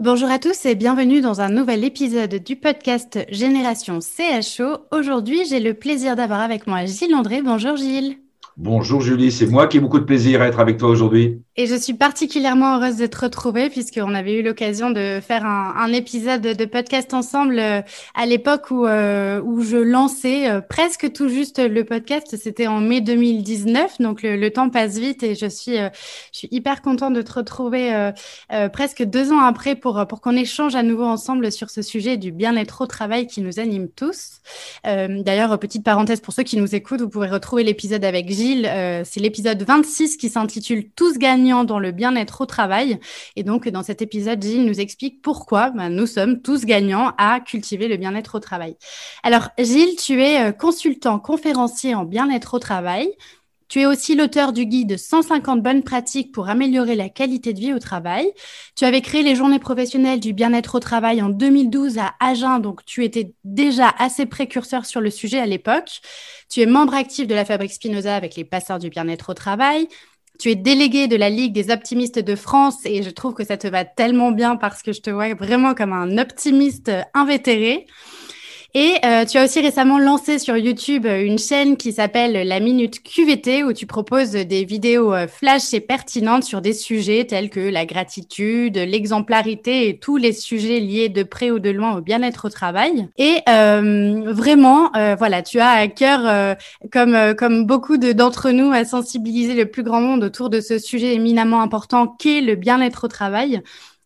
Bonjour à tous et bienvenue dans un nouvel épisode du podcast Génération CHO. Aujourd'hui, j'ai le plaisir d'avoir avec moi Gilles André. Bonjour Gilles. Bonjour Julie, c'est moi qui ai beaucoup de plaisir à être avec toi aujourd'hui. Et je suis particulièrement heureuse de te retrouver puisqu'on avait eu l'occasion de faire un, épisode de podcast ensemble euh, à l'époque où, euh, où je lançais euh, presque tout juste le podcast. C'était en mai 2019, donc le, temps passe vite et je suis, je suis hyper contente de te retrouver presque deux ans après pour, pour qu'on échange à nouveau ensemble sur ce sujet du bien-être au travail qui nous anime tous. D'ailleurs, petite parenthèse pour ceux qui nous écoutent, vous pourrez retrouver l'épisode avec Gilles euh, c'est l'épisode 26 qui s'intitule Tous gagnants dans le bien-être au travail. Et donc, dans cet épisode, Gilles nous explique pourquoi ben, nous sommes tous gagnants à cultiver le bien-être au travail. Alors, Gilles, tu es euh, consultant conférencier en bien-être au travail. Tu es aussi l'auteur du guide 150 bonnes pratiques pour améliorer la qualité de vie au travail. Tu avais créé les journées professionnelles du bien-être au travail en 2012 à Agen, donc tu étais déjà assez précurseur sur le sujet à l'époque. Tu es membre actif de la Fabrique Spinoza avec les passeurs du bien-être au travail. Tu es délégué de la Ligue des optimistes de France et je trouve que ça te va tellement bien parce que je te vois vraiment comme un optimiste invétéré. Et euh, tu as aussi récemment lancé sur YouTube euh, une chaîne qui s'appelle La Minute QVT où tu proposes des vidéos euh, flash et pertinentes sur des sujets tels que la gratitude, l'exemplarité et tous les sujets liés de près ou de loin au bien-être au travail. Et euh, vraiment, euh, voilà, tu as à cœur, comme, comme beaucoup d'entre nous, à sensibiliser le plus grand monde autour de ce sujet éminemment important qu'est le bien-être au travail.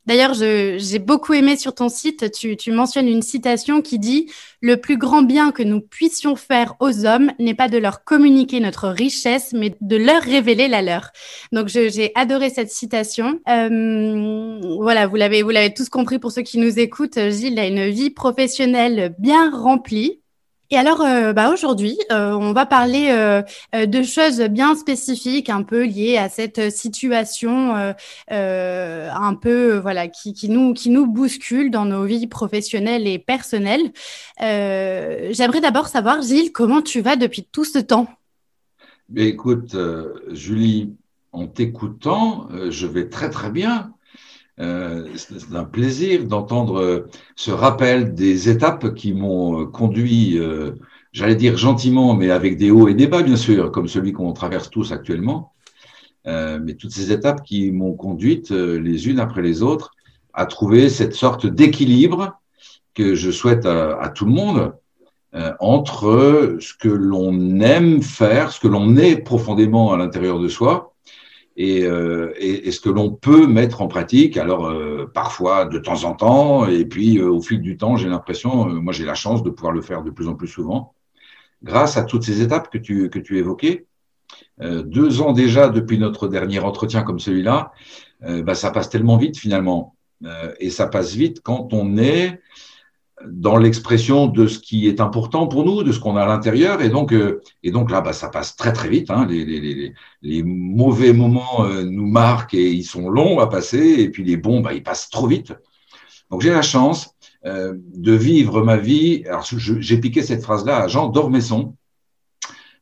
D'ailleurs, j'ai beaucoup aimé sur ton site, tu, tu, mentionnes une citation qui dit Le plus grand bien que nous puissions faire aux hommes n'est pas de leur communiquer notre richesse, mais de leur révéler la leur. Donc, j'ai adoré cette citation. Euh, voilà, vous l'avez tous compris pour ceux qui nous écoutent. Gilles a une vie professionnelle bien remplie. Et alors, euh, bah aujourd'hui, euh, on va parler euh, de choses bien spécifiques, un peu liées à cette situation, un peu voilà, qui, nous qui nous bouscule dans nos vies professionnelles et personnelles. J'aimerais d'abord savoir, Gilles, comment tu vas depuis tout ce temps? Mais écoute, Julie, en t'écoutant, je vais très très bien. Euh, c'est un plaisir d'entendre euh, ce rappel des étapes qui m'ont euh, conduit, j'allais dire gentiment, mais avec des hauts et des bas, bien sûr, comme celui qu'on traverse tous actuellement. mais toutes ces étapes qui m'ont conduite les unes après les autres à trouver cette sorte d'équilibre que je souhaite à, tout le monde entre ce que l'on aime faire, ce que l'on est profondément à l'intérieur de soi, et, euh, et, et, ce que l'on peut mettre en pratique. Alors euh, parfois de temps en temps, et puis euh, au fil du temps, j'ai l'impression, euh, moi j'ai la chance de pouvoir le faire de plus en plus souvent, grâce à toutes ces étapes que tu que tu évoquais. deux ans déjà depuis notre dernier entretien comme celui-là, bah, ça passe tellement vite finalement, et ça passe vite quand on est dans l'expression de ce qui est important pour nous, de ce qu'on a à l'intérieur. Et donc, euh, et donc là, bah, ça passe très très vite. Hein. Les, les, les, les, mauvais moments euh, nous marquent et ils sont longs à passer. Et puis les bons, bah, ils passent trop vite. Donc j'ai la chance euh, de vivre ma vie. Alors j'ai piqué cette phrase-là à Jean d'Ormesson,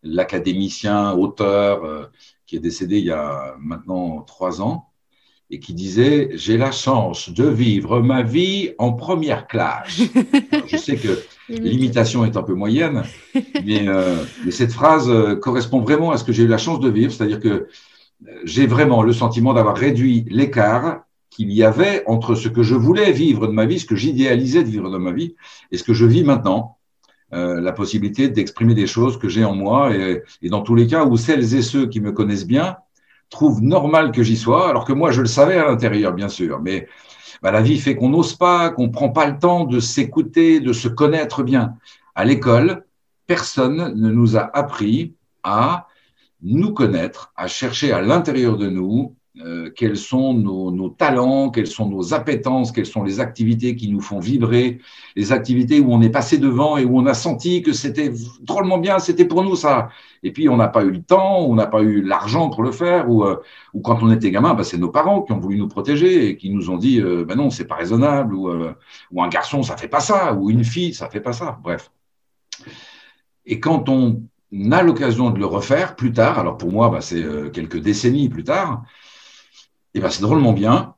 l'académicien, auteur, qui est décédé il y a maintenant trois ans, et qui disait J'ai la chance de vivre ma vie en première classe. je sais que l'imitation est un peu moyenne, mais, euh, mais cette phrase euh, correspond vraiment à ce que j'ai eu la chance de vivre, c'est-à-dire que euh, j'ai vraiment le sentiment d'avoir réduit l'écart qu'il y avait entre ce que je voulais vivre de ma vie, ce que j'idéalisais de vivre de ma vie, et ce que je vis maintenant. Euh, la possibilité d'exprimer des choses que j'ai en moi et, et, dans tous les cas où celles et ceux qui me connaissent bien trouve normal que j'y sois, alors que moi, je le savais à l'intérieur, bien sûr. Mais bah, la vie fait qu'on n'ose pas, qu'on prend pas le temps de s'écouter, de se connaître bien. À l'école, personne ne nous a appris à nous connaître, à chercher à l'intérieur de nous euh, quels sont nos, talents, quelles sont nos appétences, quelles sont les activités qui nous font vibrer, les activités où on est passé devant et où on a senti que c'était drôlement bien, c'était pour nous ça. Et puis on n'a pas eu le temps, on n'a pas eu l'argent pour le faire, ou, euh, quand on était gamin, bah, c'est nos parents qui ont voulu nous protéger et qui nous ont dit, bah non, c'est pas raisonnable, ou, un garçon ça fait pas ça, ou une fille ça fait pas ça. Bref. Et quand on a l'occasion de le refaire plus tard, alors pour moi, bah, c'est quelques décennies plus tard, eh ben c'est drôlement bien.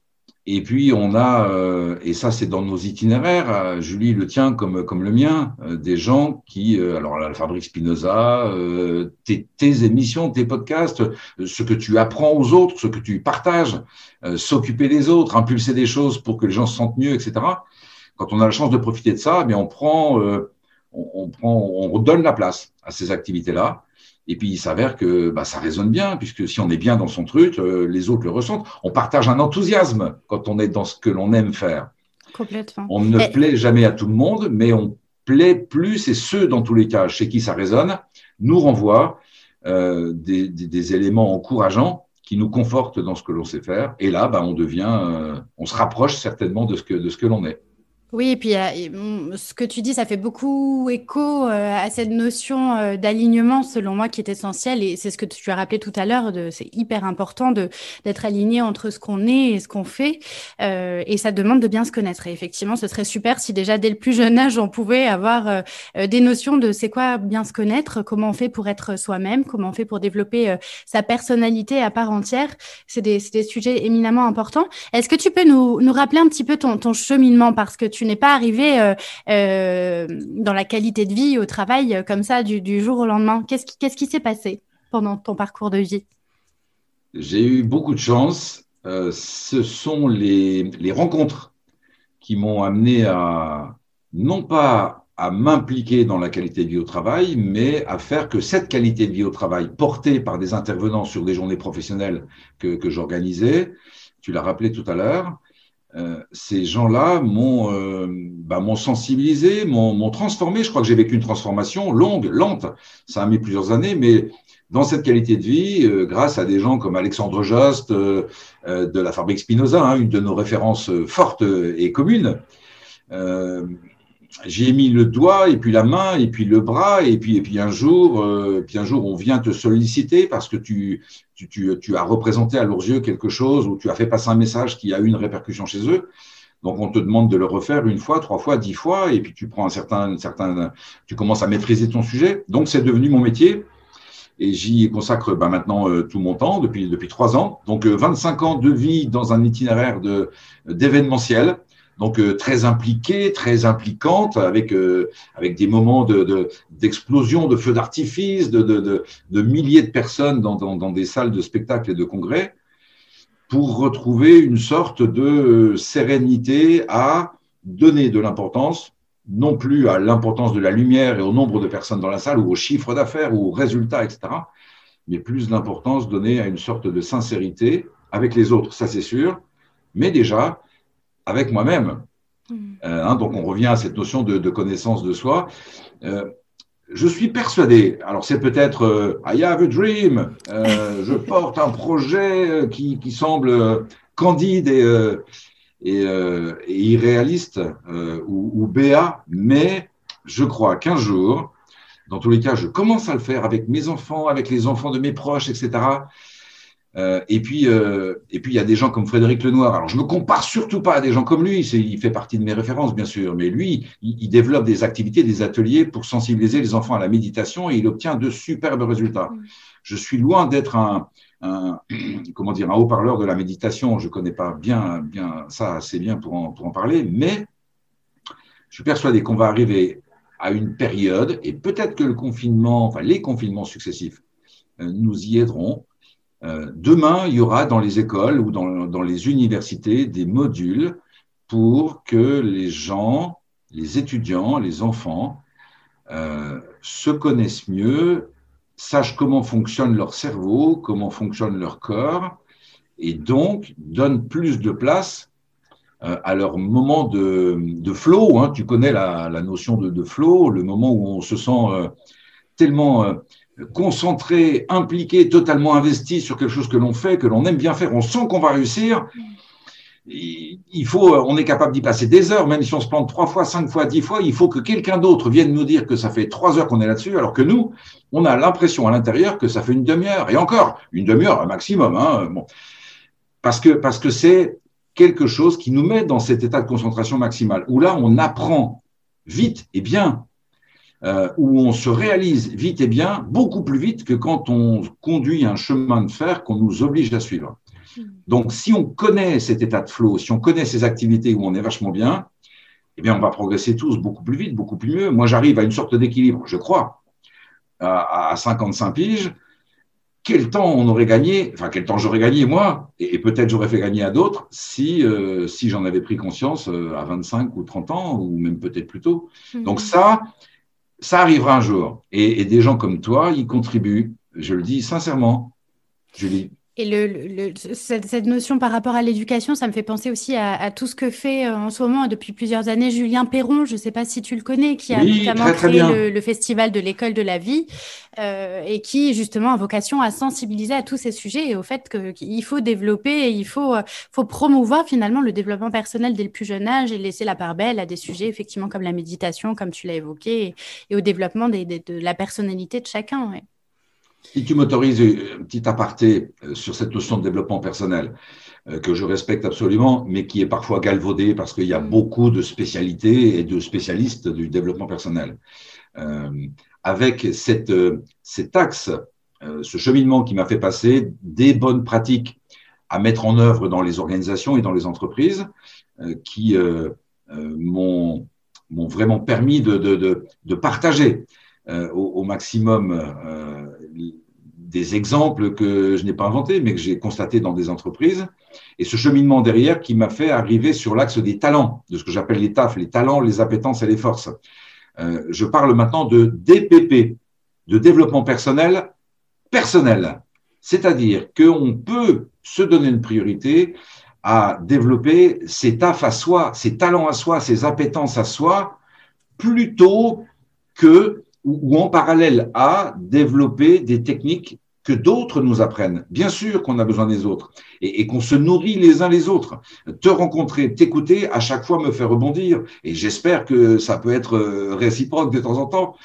Et puis on a, euh, et ça c'est dans nos itinéraires, euh, Julie le tient comme comme le mien, euh, des gens qui, alors la Fabrique Spinoza, tes, émissions, tes podcasts, ce que tu apprends aux autres, ce que tu partages, s'occuper des autres, impulser des choses pour que les gens se sentent mieux, etc. Quand on a la chance de profiter de ça, eh on prend, on, prend, on redonne la place à ces activités-là. Et puis il s'avère que bah, ça résonne bien, puisque si on est bien dans son truc, euh, les autres le ressentent. On partage un enthousiasme quand on est dans ce que l'on aime faire. Complètement. On ne plaît jamais à tout le monde, mais on plaît plus, et ceux dans tous les cas chez qui ça résonne, nous renvoient euh, des, des, des, éléments encourageants qui nous confortent dans ce que l'on sait faire. Et là, bah, on devient, euh, on se rapproche certainement de ce que, de ce que l'on est. Oui, et puis euh, ce que tu dis, ça fait beaucoup écho euh, à cette notion euh, d'alignement, selon moi, qui est essentielle. Et c'est ce que tu as rappelé tout à l'heure. C'est hyper important d'être aligné entre ce qu'on est et ce qu'on fait. et ça demande de bien se connaître. Et effectivement, ce serait super si déjà dès le plus jeune âge, on pouvait avoir des notions de c'est quoi bien se connaître, comment on fait pour être soi-même, comment on fait pour développer sa personnalité à part entière. C'est des, sujets éminemment importants. Est-ce que tu peux nous, rappeler un petit peu ton, cheminement? Parce que tu n'es pas arrivé euh, euh, dans la qualité de vie au travail euh, comme ça du, jour au lendemain. Qu'est-ce qui s'est passé pendant ton parcours de vie? J'ai eu beaucoup de chance. ce sont les, rencontres qui m'ont amené à non pas à m'impliquer dans la qualité de vie au travail, mais à faire que cette qualité de vie au travail, portée par des intervenants sur des journées professionnelles que j'organisais, tu l'as rappelé tout à l'heure, euh, ces gens-là m'ont euh, bah, sensibilisé, m'ont transformé. Je crois que j'ai vécu une transformation longue, lente. Ça a mis plusieurs années, mais dans cette qualité de vie, euh, grâce à des gens comme Alexandre Jost de la Fabrique Spinoza, hein, une de nos références fortes et communes, j'ai mis le doigt et puis la main et puis le bras et puis et puis un jour euh, puis un jour on vient te solliciter parce que tu, tu, tu, tu as représenté à leurs yeux quelque chose ou tu as fait passer un message qui a eu une répercussion chez eux. Donc on te demande de le refaire une fois trois fois dix fois et puis tu prends un certain certain tu commences à maîtriser ton sujet. Donc c'est devenu mon métier. Et j'y consacre bah, maintenant euh, tout mon temps depuis depuis trois ans. Donc 25 euh, ans de vie dans un itinéraire de d'événementiel donc euh, très impliquée, très impliquante, avec euh, avec des moments de d'explosion, de, feux d'artifice, de, de, de, milliers de personnes dans, dans, dans, des salles de spectacle et de congrès, pour retrouver une sorte de euh, sérénité à donner de l'importance, non plus à l'importance de la lumière et au nombre de personnes dans la salle, ou au chiffre d'affaires, ou aux résultats, etc., mais plus l'importance donnée à une sorte de sincérité avec les autres, ça c'est sûr, mais déjà avec moi-même. Mm. Euh, hein, donc on revient à cette notion de, de connaissance de soi. Euh, je suis persuadé, alors c'est peut-être euh, I have a dream, je porte un projet qui, qui semble candide et, et, et irréaliste ou, ou béat, mais je crois qu'un jour, dans tous les cas, je commence à le faire avec mes enfants, avec les enfants de mes proches, etc Euh, et puis, euh, et puis il y a des gens comme Frédéric Lenoir. Alors, je me compare surtout pas à des gens comme lui. Il fait partie de mes références, bien sûr. Mais lui, il, développe des activités, des ateliers pour sensibiliser les enfants à la méditation et il obtient de superbes résultats. Je suis loin d'être un, un, comment dire, un haut-parleur de la méditation. Je connais pas bien, bien ça assez bien pour en, pour en parler, mais je suis persuadé qu'on va arriver à une période, et peut-être que le confinement, enfin les confinements successifs, euh, nous y aideront. Euh, demain, il y aura dans les écoles ou dans, les universités des modules pour que les gens, les étudiants, les enfants euh, se connaissent mieux, sachent comment fonctionne leur cerveau, comment fonctionne leur corps, et donc donnent plus de place euh, à leur moment de, de flow. Hein, tu connais la, notion de, de, flow, le moment où on se sent tellement concentré, impliqué, totalement investi sur quelque chose que l'on fait, que l'on aime bien faire, on sent qu'on va réussir. On est capable d'y passer des heures, même si on se plante trois fois, cinq fois, dix fois, il faut que quelqu'un d'autre vienne nous dire que ça fait trois heures qu'on est là-dessus, alors que nous, on a l'impression à l'intérieur que ça fait une demi-heure, et encore, une demi-heure maximum. Hein. Parce que parce que c'est quelque chose qui nous met dans cet état de concentration maximale, où là, on apprend vite et bien, euh, où on se réalise vite et bien, beaucoup plus vite que quand on conduit un chemin de fer qu'on nous oblige à suivre. Hmm. Donc, si on connaît cet état de flow, si on connaît ces activités où on est vachement bien, eh bien, on va progresser tous beaucoup plus vite, beaucoup plus mieux. Moi, j'arrive à une sorte d'équilibre, je crois, à, à 55 piges quel temps on aurait gagné, enfin quel temps j'aurais gagné moi, et, peut-être j'aurais fait gagner à d'autres si, euh, si j'en avais pris conscience euh, à 25 ou 30 ans, ou même peut-être plus tôt. Mhm. Donc ça, ça arrivera un jour. Et, des gens comme toi y contribuent, je le dis sincèrement, Julie. Et le, cette, notion par rapport à l'éducation, ça me fait penser aussi à, tout ce que fait euh, en ce moment depuis plusieurs années Julien Perron, je ne sais pas si tu le connais, qui a notamment créé le, festival de l'école de la vie euh, et qui justement a vocation à sensibiliser à tous ces sujets et au fait qu'il faut développer et il faut, euh, faut promouvoir finalement le développement personnel dès le plus jeune âge et laisser la part belle à des sujets effectivement comme la méditation, comme tu l'as évoqué, et, au développement des, de la personnalité de chacun. Ouais. Si tu m'autorises un petit aparté euh, sur cette notion de développement personnel, euh, que je respecte absolument, mais qui est parfois galvaudée parce qu'il y a mm. beaucoup de spécialités et de spécialistes du développement personnel. Euh, avec cette, cet axe, ce cheminement qui m'a fait passer des bonnes pratiques à mettre en œuvre dans les organisations et dans les entreprises, qui m'ont vraiment permis de, de, de, de partager au, au, maximum des exemples que je n'ai pas inventés, mais que j'ai constatés dans des entreprises. Et ce cheminement derrière qui m'a fait arriver sur l'axe des talents, de ce que j'appelle les TAF, les talents, les appétences et les forces. Euh, je parle maintenant de DPP, de développement personnel personnel. C'est-à-dire qu'on peut se donner une priorité à développer ses taf à soi, ses talents à soi, ses appétences à soi, plutôt que ou, en parallèle à développer des techniques que d'autres nous apprennent. Bien sûr qu'on a besoin des autres et, qu'on se nourrit les uns les autres. Te rencontrer, t'écouter, à chaque fois me faire rebondir. Et j'espère que ça peut être euh, réciproque de temps en temps.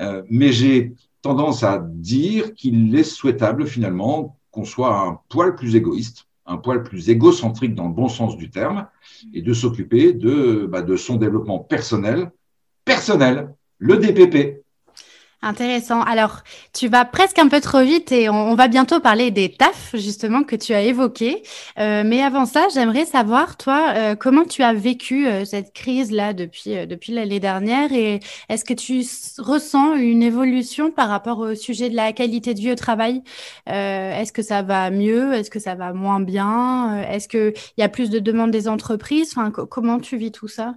Euh, mais j'ai tendance à dire qu'il est souhaitable finalement qu'on soit un poil plus égoïste, un poil plus égocentrique dans le bon sens du terme, et de s'occuper de, bah, de son développement personnel, personnel, le DPP. Intéressant. Alors, tu vas presque un peu trop vite et on, va bientôt parler des TAF, justement, que tu as évoqué. Euh, mais avant ça, j'aimerais savoir, toi, euh, comment tu as vécu euh, cette crise-là depuis, depuis l'année dernière et est-ce que tu ressens une évolution par rapport au sujet de la qualité de vie au travail? Est-ce que ça va mieux? Est-ce que ça va moins bien? Est-ce qu'il y a plus de demandes des entreprises? Enfin, Comment tu vis tout ça?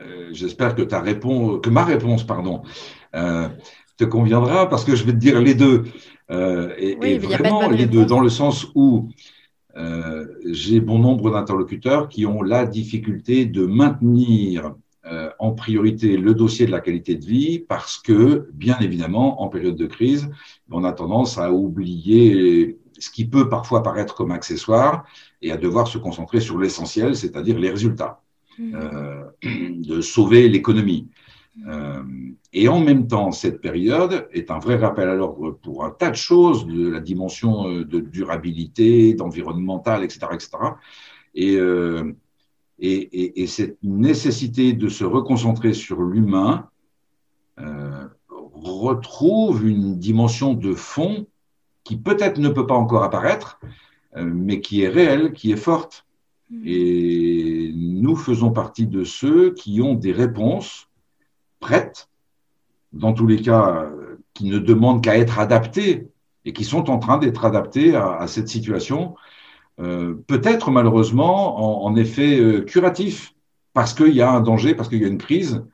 Euh, j'espère que ta réponse, que ma réponse, pardon, euh, te conviendra parce que je vais te dire les deux. Euh, et, vraiment les deux, dans le sens où euh, j'ai bon nombre d'interlocuteurs qui ont la difficulté de maintenir euh, en priorité le dossier de la qualité de vie parce que, bien évidemment, en période de crise, on a tendance à oublier ce qui peut parfois paraître comme accessoire et à devoir se concentrer sur l'essentiel, c'est-à-dire les résultats. Euh, de sauver l'économie. Euh, et en même temps, cette période est un vrai rappel à l'ordre pour un tas de choses, de la dimension euh, de durabilité, d'environnemental, etc., etc. Et, et, et, et, cette nécessité de se reconcentrer sur l'humain retrouve une dimension de fond qui peut-être ne peut pas encore apparaître, mais qui est réelle, qui est forte. Et nous faisons partie de ceux qui ont des réponses prêtes, dans tous les cas, qui ne demandent qu'à être adaptées et qui sont en train d'être adaptées à, à cette situation, euh, peut-être malheureusement en, en effet euh, curatif, parce qu'il y a un danger, parce qu'il y a une crise,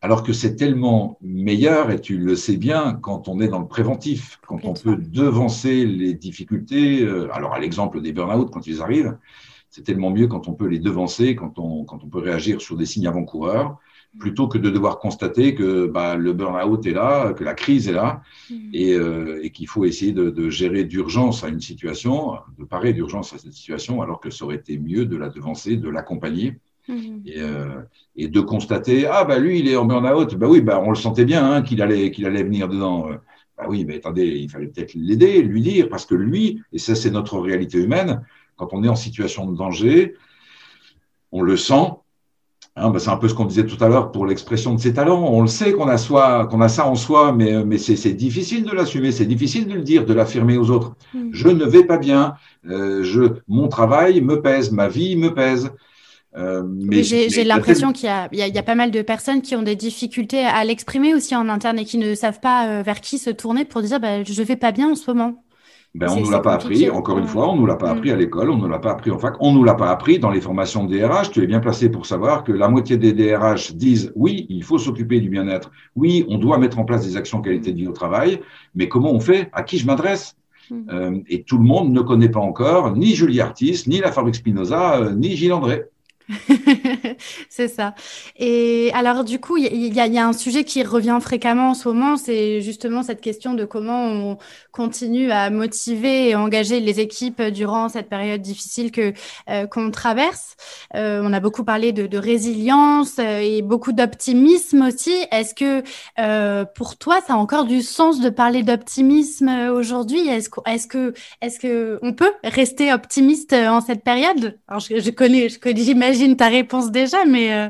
alors que c'est tellement meilleur, et tu le sais bien, quand on est dans le préventif, quand on peut devancer les difficultés, euh, alors à l'exemple des burn-out quand ils arrivent, c'est tellement mieux quand on peut les devancer, quand on, quand on peut réagir sur des signes avant-coureurs, plutôt que de devoir constater que bah, le burn-out est là, que la crise est là, mmh. et, euh, et qu'il faut essayer de, de gérer d'urgence à une situation, de parer d'urgence à cette situation, alors que ça aurait été mieux de la devancer, de l'accompagner. Mmh. Et, euh, et, de constater ah bah lui il est en burn-out bah oui bah on le sentait bien hein, qu'il allait qu'il allait venir dedans bah oui mais attendez il fallait peut-être l'aider lui dire parce que lui et ça c'est notre réalité humaine quand on est en situation de danger on le sent Hein, bah c'est un peu ce qu'on disait tout à l'heure pour l'expression de ses talents. On le sait qu'on a, soi, qu'on a ça en soi, mais, mais c'est difficile de l'assumer, c'est difficile de le dire, de l'affirmer aux autres. Mmh. Je ne vais pas bien, euh, je, mon travail me pèse, ma vie me pèse. Euh, mais j'ai l'impression qu'il y, y, y, a pas mal de personnes qui ont des difficultés à l'exprimer aussi en interne et qui ne savent pas euh, vers qui se tourner pour dire bah, je vais pas bien en ce moment. Ben, on ne nous l'a pas appris, encore une fois, on ne nous l'a pas appris à l'école, on ne l'a pas appris en fac, on ne nous l'a pas appris dans les formations de DRH. Tu es bien placé pour savoir que la moitié des DRH disent oui, il faut s'occuper du bien-être, oui, on doit mettre en place des actions qualité de vie au travail, mais comment on fait? À qui je m'adresse? Mm. euh, Et tout le monde ne connaît pas encore ni Julie Artis, ni la fabrique Spinoza, euh, ni Gilles André. c'est ça. Et alors, du coup, il y, a un sujet qui revient fréquemment en ce moment, c'est justement cette question de comment on continue à motiver et engager les équipes durant cette période difficile que euh, qu'on traverse. Euh, on a beaucoup parlé de, résilience euh, et beaucoup d'optimisme aussi. Est-ce que pour toi, ça a encore du sens de parler d'optimisme aujourd'hui? Est-ce que, peut rester optimiste en cette période? Je connais, j'imagine j'imagine ta réponse déjà, mais. Euh...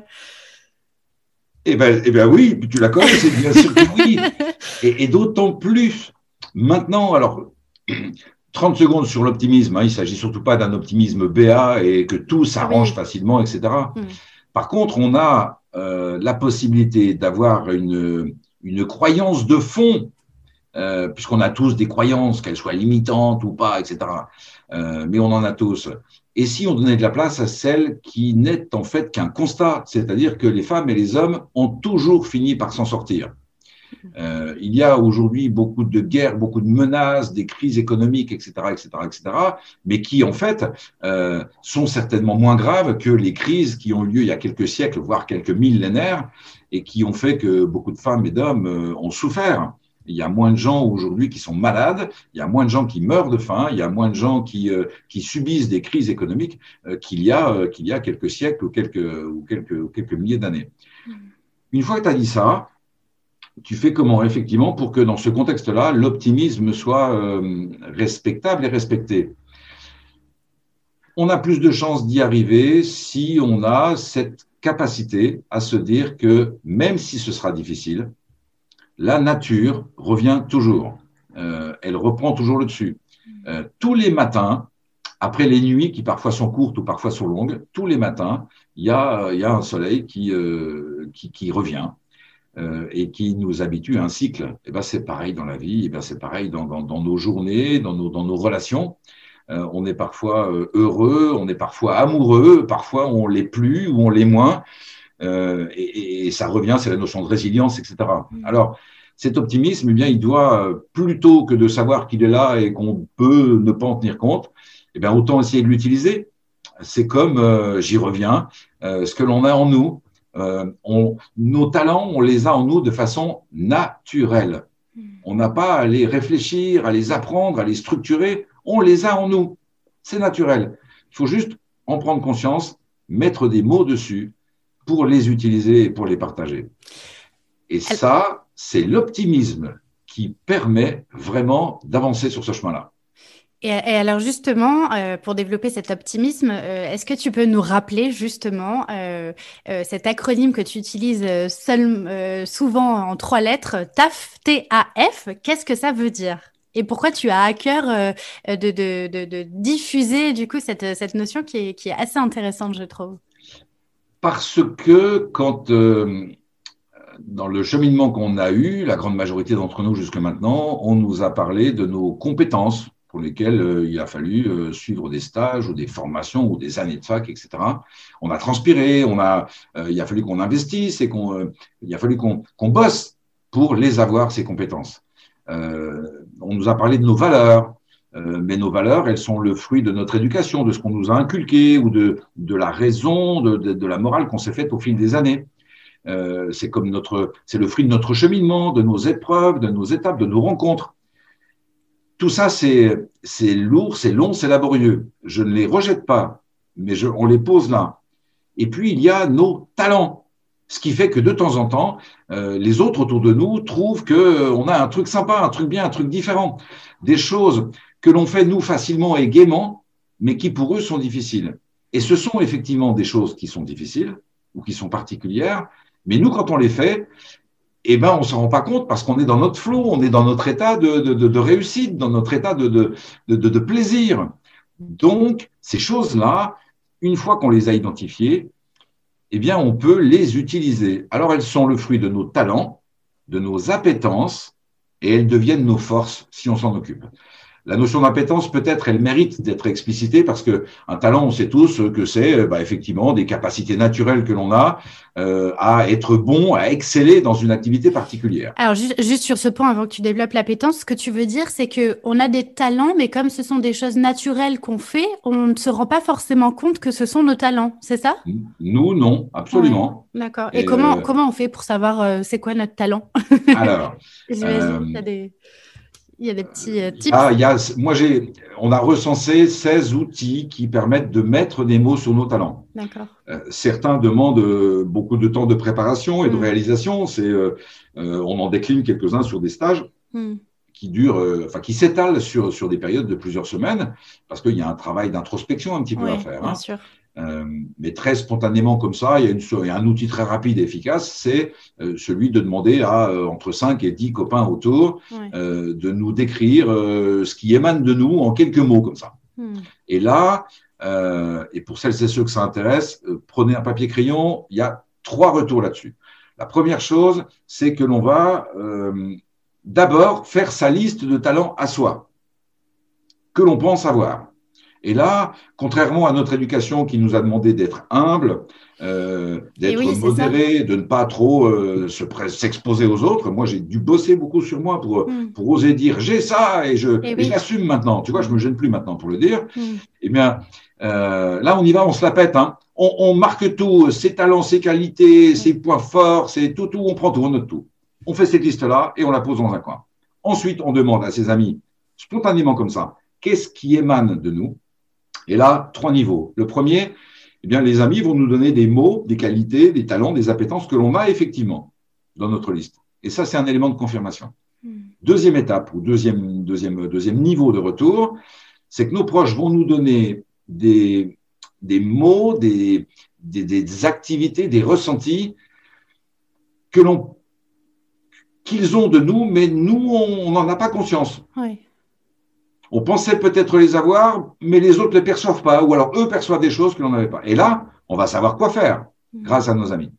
Eh bien eh ben oui, tu la connais, c'est bien sûr que oui. Et, et d'autant plus maintenant, alors, 30 secondes sur l'optimisme, hein, il ne s'agit surtout pas d'un optimisme BA et que tout s'arrange oui. facilement, etc. Mmh. Par contre, on a euh, la possibilité d'avoir une, une croyance de fond, euh, puisqu'on a tous des croyances, qu'elles soient limitantes ou pas, etc. Euh, mais on en a tous. Et si on donnait de la place à celle qui n'est en fait qu'un constat, c'est-à-dire que les femmes et les hommes ont toujours fini par s'en sortir. Euh, il y a aujourd'hui beaucoup de guerres, beaucoup de menaces, des crises économiques, etc., etc., etc., mais qui en fait euh, sont certainement moins graves que les crises qui ont eu lieu il y a quelques siècles, voire quelques millénaires, et qui ont fait que beaucoup de femmes et d'hommes euh, ont souffert. Il y a moins de gens aujourd'hui qui sont malades, il y a moins de gens qui meurent de faim, il y a moins de gens qui, euh, qui subissent des crises économiques euh, qu'il y, a, euh, qu'il y a quelques siècles ou quelques, ou quelques, ou quelques milliers d'années. Mmh. Une fois que tu as dit ça, tu fais comment effectivement pour que dans ce contexte-là, l'optimisme soit respectable et respecté? On a plus de chances d'y arriver si on a cette capacité à se dire que même si ce sera difficile, la nature revient toujours. Euh, elle reprend toujours le dessus. Euh, tous les matins, après les nuits qui parfois sont courtes ou parfois sont longues, tous les matins, il y a, un soleil qui, euh, revient et qui nous habitue à un cycle. Et eh ben c'est pareil dans la vie, et eh ben c'est pareil dans, nos journées, dans nos, dans nos relations. On est parfois heureux, on est parfois amoureux, parfois on l'est plus ou on l'est moins. Euh, et, et, ça revient, c'est la notion de résilience, etc. Mmh. Alors, cet optimisme, eh bien, il doit, euh, plutôt que de savoir qu'il est là et qu'on peut ne pas en tenir compte, eh bien, autant essayer de l'utiliser. C'est comme, euh, j'y reviens, euh, ce que l'on a en nous. On, nos talents, on les a en nous de façon naturelle. Mmh. On n'a pas à les réfléchir, à les apprendre, à les structurer. On les a en nous. C'est naturel. Il faut juste en prendre conscience, mettre des mots dessus pour les utiliser et pour les partager. Et ça, c'est l'optimisme qui permet vraiment d'avancer sur ce chemin-là. Et, alors justement, euh, pour développer cet optimisme, euh, est-ce que tu peux nous rappeler justement euh, cet acronyme que tu utilises seul, souvent en trois lettres, TAF, T-A-F, qu'est-ce que ça veut dire? Et pourquoi tu as à cœur de, de, diffuser du coup cette, cette notion qui est, qui est, assez intéressante, je trouve Parce que quand dans le cheminement qu'on a eu, la grande majorité d'entre nous jusque maintenant, on nous a parlé de nos compétences pour lesquelles euh, il a fallu euh, suivre des stages ou des formations ou des années de fac, etc. On a transpiré, on a, euh, il a fallu qu'on investisse et qu'on, il a fallu qu'on bosse pour les avoir ces compétences. on nous a parlé de nos valeurs, mais nos valeurs, elles sont le fruit de notre éducation, de ce qu'on nous a inculqué ou de, de la raison, de, de, la morale qu'on s'est faite au fil des années. Euh, c'est comme notre, c'est le fruit de notre cheminement, de nos épreuves, de nos étapes, de nos rencontres. Tout ça, c'est, c'est lourd, c'est long, c'est laborieux. Je ne les rejette pas, mais je, on les pose là. Et puis, il y a nos talents. Ce qui fait que de temps en temps, euh, les autres autour de nous trouvent que euh, on a un truc sympa, un truc bien, un truc différent, des choses que l'on fait nous facilement et gaiement, mais qui pour eux sont difficiles. Et ce sont effectivement des choses qui sont difficiles ou qui sont particulières, mais nous, quand on les fait, eh ben, on s'en rend pas compte parce qu'on est dans notre flot, on est dans notre état de, de, réussite, dans notre état de, de plaisir. Donc, ces choses-là, une fois qu'on les a identifiées, eh bien, on peut les utiliser. Alors, elles sont le fruit de nos talents, de nos appétences, et elles deviennent nos forces si on s'en occupe. La notion d'appétence, peut-être, elle mérite d'être explicitée parce que un talent, on sait tous que c'est euh, bah, effectivement des capacités naturelles que l'on a euh, à être bon, à exceller dans une activité particulière. Alors juste, juste sur ce point, avant que tu développes l'appétence, ce que tu veux dire, c'est que on a des talents, mais comme ce sont des choses naturelles qu'on fait, on ne se rend pas forcément compte que ce sont nos talents, c'est ça? Nous, non, absolument. D'accord. Et, comment euh, comment on fait pour savoir c'est quoi notre talent? Alors, j'imagine des il y a des petits euh, tips. Ah, il y a, moi, j'ai, on a recensé 16 outils qui permettent de mettre des mots sur nos talents. D'accord. Euh, certains demandent euh, beaucoup de temps de préparation et de mm. réalisation. C'est, on en décline quelques-uns sur des stages. Mm. qui durent, enfin qui s'étalent sur sur des périodes de plusieurs semaines, parce qu'il y a un travail d'introspection un petit peu à faire. Bien hein. sûr. Euh, mais très spontanément comme ça, il y a, une, il y a un outil très rapide et efficace, c'est euh, celui de demander à euh, entre 5 et 10 copains autour de nous décrire ce qui émane de nous en quelques mots comme ça. Hmm. Et là, et pour celles et ceux que ça intéresse, prenez un papier crayon, il y a trois retours là-dessus. La première chose, c'est que l'on va d'abord faire sa liste de talents à soi, que l'on pense avoir. Et là, contrairement à notre éducation qui nous a demandé d'être humble, euh, d'être modéré, de ne pas trop euh, s'exposer aux autres, moi j'ai dû bosser beaucoup sur moi pour, hmm. pour oser dire j'ai ça et je, et l'assume maintenant. Tu vois, je me gêne plus maintenant pour le dire. Hmm. Eh bien, euh, là on y va, on se la pète. Hein. On, on, marque tout, ses talents, ses qualités, hmm. ses points forts, c'est tout, tout, on prend tout, on note tout. On fait cette liste-là et on la pose dans un coin. Ensuite, on demande à ses amis, spontanément comme ça, qu'est-ce qui émane de nous? Et là, trois niveaux. Le premier, eh bien, les amis vont nous donner des mots, des qualités, des talents, des appétences que l'on a effectivement dans notre liste. Et ça, c'est un élément de confirmation. Hmm. Deuxième étape ou deuxième, deuxième, deuxième niveau de retour, c'est que nos proches vont nous donner des, des mots, des, des, des activités, des ressentis que l'on qu'ils ont de nous, mais nous, on n'en a pas conscience. Oui. On pensait peut-être les avoir, mais les autres ne les perçoivent pas, ou alors eux perçoivent des choses que l'on n'avait pas. Et là, on va savoir quoi faire mmh. grâce à nos amis.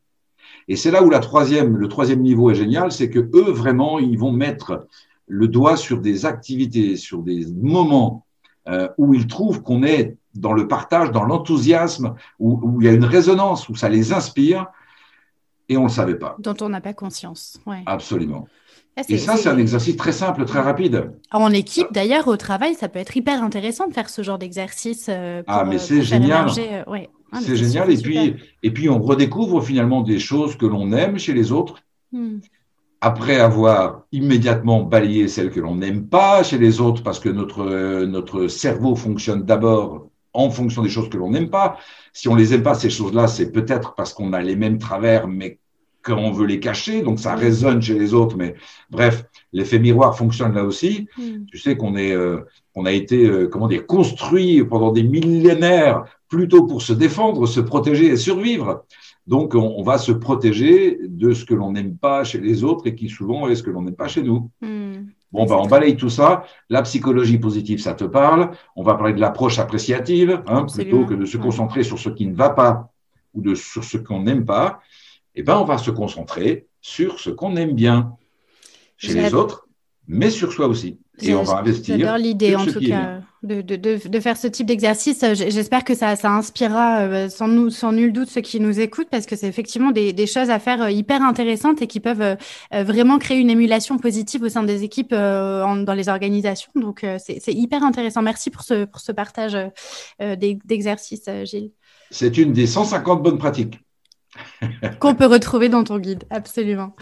Et c'est là où la troisième, le troisième niveau est génial, c'est que eux vraiment, ils vont mettre le doigt sur des activités, sur des moments euh, où ils trouvent qu'on est dans le partage, dans l'enthousiasme, où, où, il y a une résonance, où ça les inspire, et on ne le savait pas. Dont on n'a pas conscience. Ouais. Absolument. Ah, et ça, c'est un exercice très simple, très rapide. En équipe, d'ailleurs, au travail, ça peut être hyper intéressant de faire ce genre d'exercice. Euh, ah, mais euh, c'est génial. Euh, ah, c'est génial. Et puis, et puis, on redécouvre finalement des choses que l'on aime chez les autres. Hmm. Après avoir immédiatement balayé celles que l'on n'aime pas chez les autres, parce que notre, notre cerveau fonctionne d'abord en fonction des choses que l'on n'aime pas. Si on les aime pas, ces choses-là, c'est peut-être parce qu'on a les mêmes travers, mais quand on veut les cacher, donc ça résonne chez les autres. Mais bref, l'effet miroir fonctionne là aussi. Mm. Tu sais qu'on est, euh, on a été, euh, comment dire, construit pendant des millénaires plutôt pour se défendre, se protéger et survivre. Donc, on, va se protéger de ce que l'on n'aime pas chez les autres et qui souvent est ce que l'on n'aime pas chez nous. Mm. Bon, bah, on balaye tout ça. La psychologie positive, ça te parle. On va parler de l'approche appréciative, hein, plutôt que de se concentrer sur ce qui ne va pas ou de, sur ce qu'on n'aime pas. Eh ben, on va se concentrer sur ce qu'on aime bien chez les autres, mais sur soi aussi. Et on va investir. J'adore l'idée, en tout cas, de, de, de, faire ce type d'exercice. J'espère que ça, ça inspirera euh, sans, nous, sans nul doute ceux qui nous écoutent, parce que c'est effectivement des, des, choses à faire euh, hyper intéressantes et qui peuvent euh, vraiment créer une émulation positive au sein des équipes dans les organisations. Donc, c'est hyper intéressant. Merci pour ce, pour ce partage d'exercices, Gilles. C'est une des 150 bonnes pratiques. Qu'on peut retrouver dans ton guide, absolument.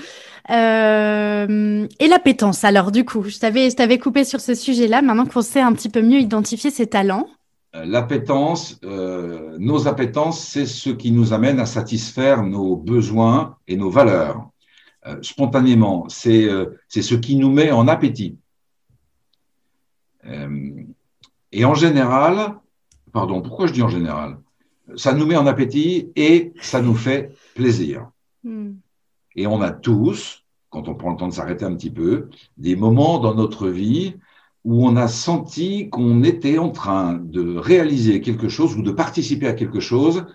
Euh, et l'appétence, alors du coup, je t'avais coupé sur ce sujet-là, maintenant qu'on sait un petit peu mieux identifier ses talents. Euh, l'appétence, euh, nos appétences, c'est ce qui nous amène à satisfaire nos besoins et nos valeurs. spontanément, c'est ce qui nous met en appétit. et en général, pardon, pourquoi je dis en général? Ça nous met en appétit et ça nous fait plaisir. Hmm. Et on a tous, quand on prend le temps de s'arrêter un petit peu, des moments dans notre vie où on a senti qu'on était en train de réaliser quelque chose ou de participer à quelque chose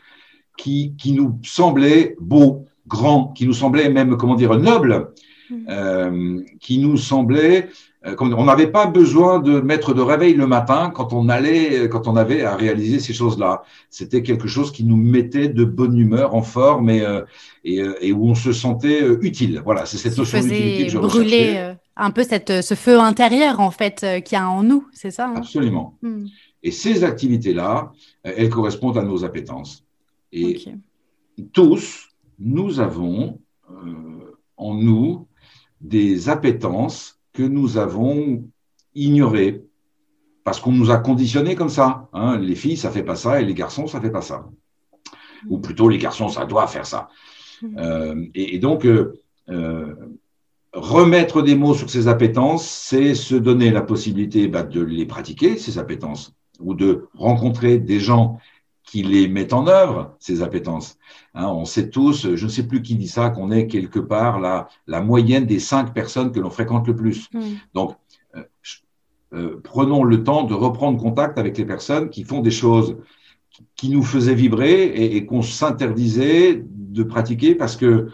qui, qui nous semblait beau, grand, qui nous semblait même, comment dire, noble, hmm. euh, qui nous semblait on n'avait pas besoin de mettre de réveil le matin quand on allait, quand on avait à réaliser ces choses-là. C'était quelque chose qui nous mettait de bonne humeur, en forme et, euh, euh, et, où on se sentait utile. Voilà, c'est cette notion d'utilité que je brûler un peu cette, ce feu intérieur en fait qu'il y a en nous, c'est ça hein? Absolument. Hmm. Et ces activités-là, elles correspondent à nos appétences. Et tous, nous avons en nous des appétences que nous avons ignoré parce qu'on nous a conditionnés comme ça. Hein. Les filles, ça fait pas ça, et les garçons, ça fait pas ça. Ou plutôt, les garçons, ça doit faire ça. Euh, et, donc, euh, euh, remettre des mots sur ces appétences, c'est se donner la possibilité bah, de les pratiquer, ces appétences, ou de rencontrer des gens qui les mettent en œuvre, ces appétences. Hein, on sait tous, je ne sais plus qui dit ça, qu'on est quelque part la, la moyenne des cinq personnes que l'on fréquente le plus. Mm. Donc, euh, euh, prenons le temps de reprendre contact avec les personnes qui font des choses qui nous faisaient vibrer et, et qu'on s'interdisait de pratiquer parce que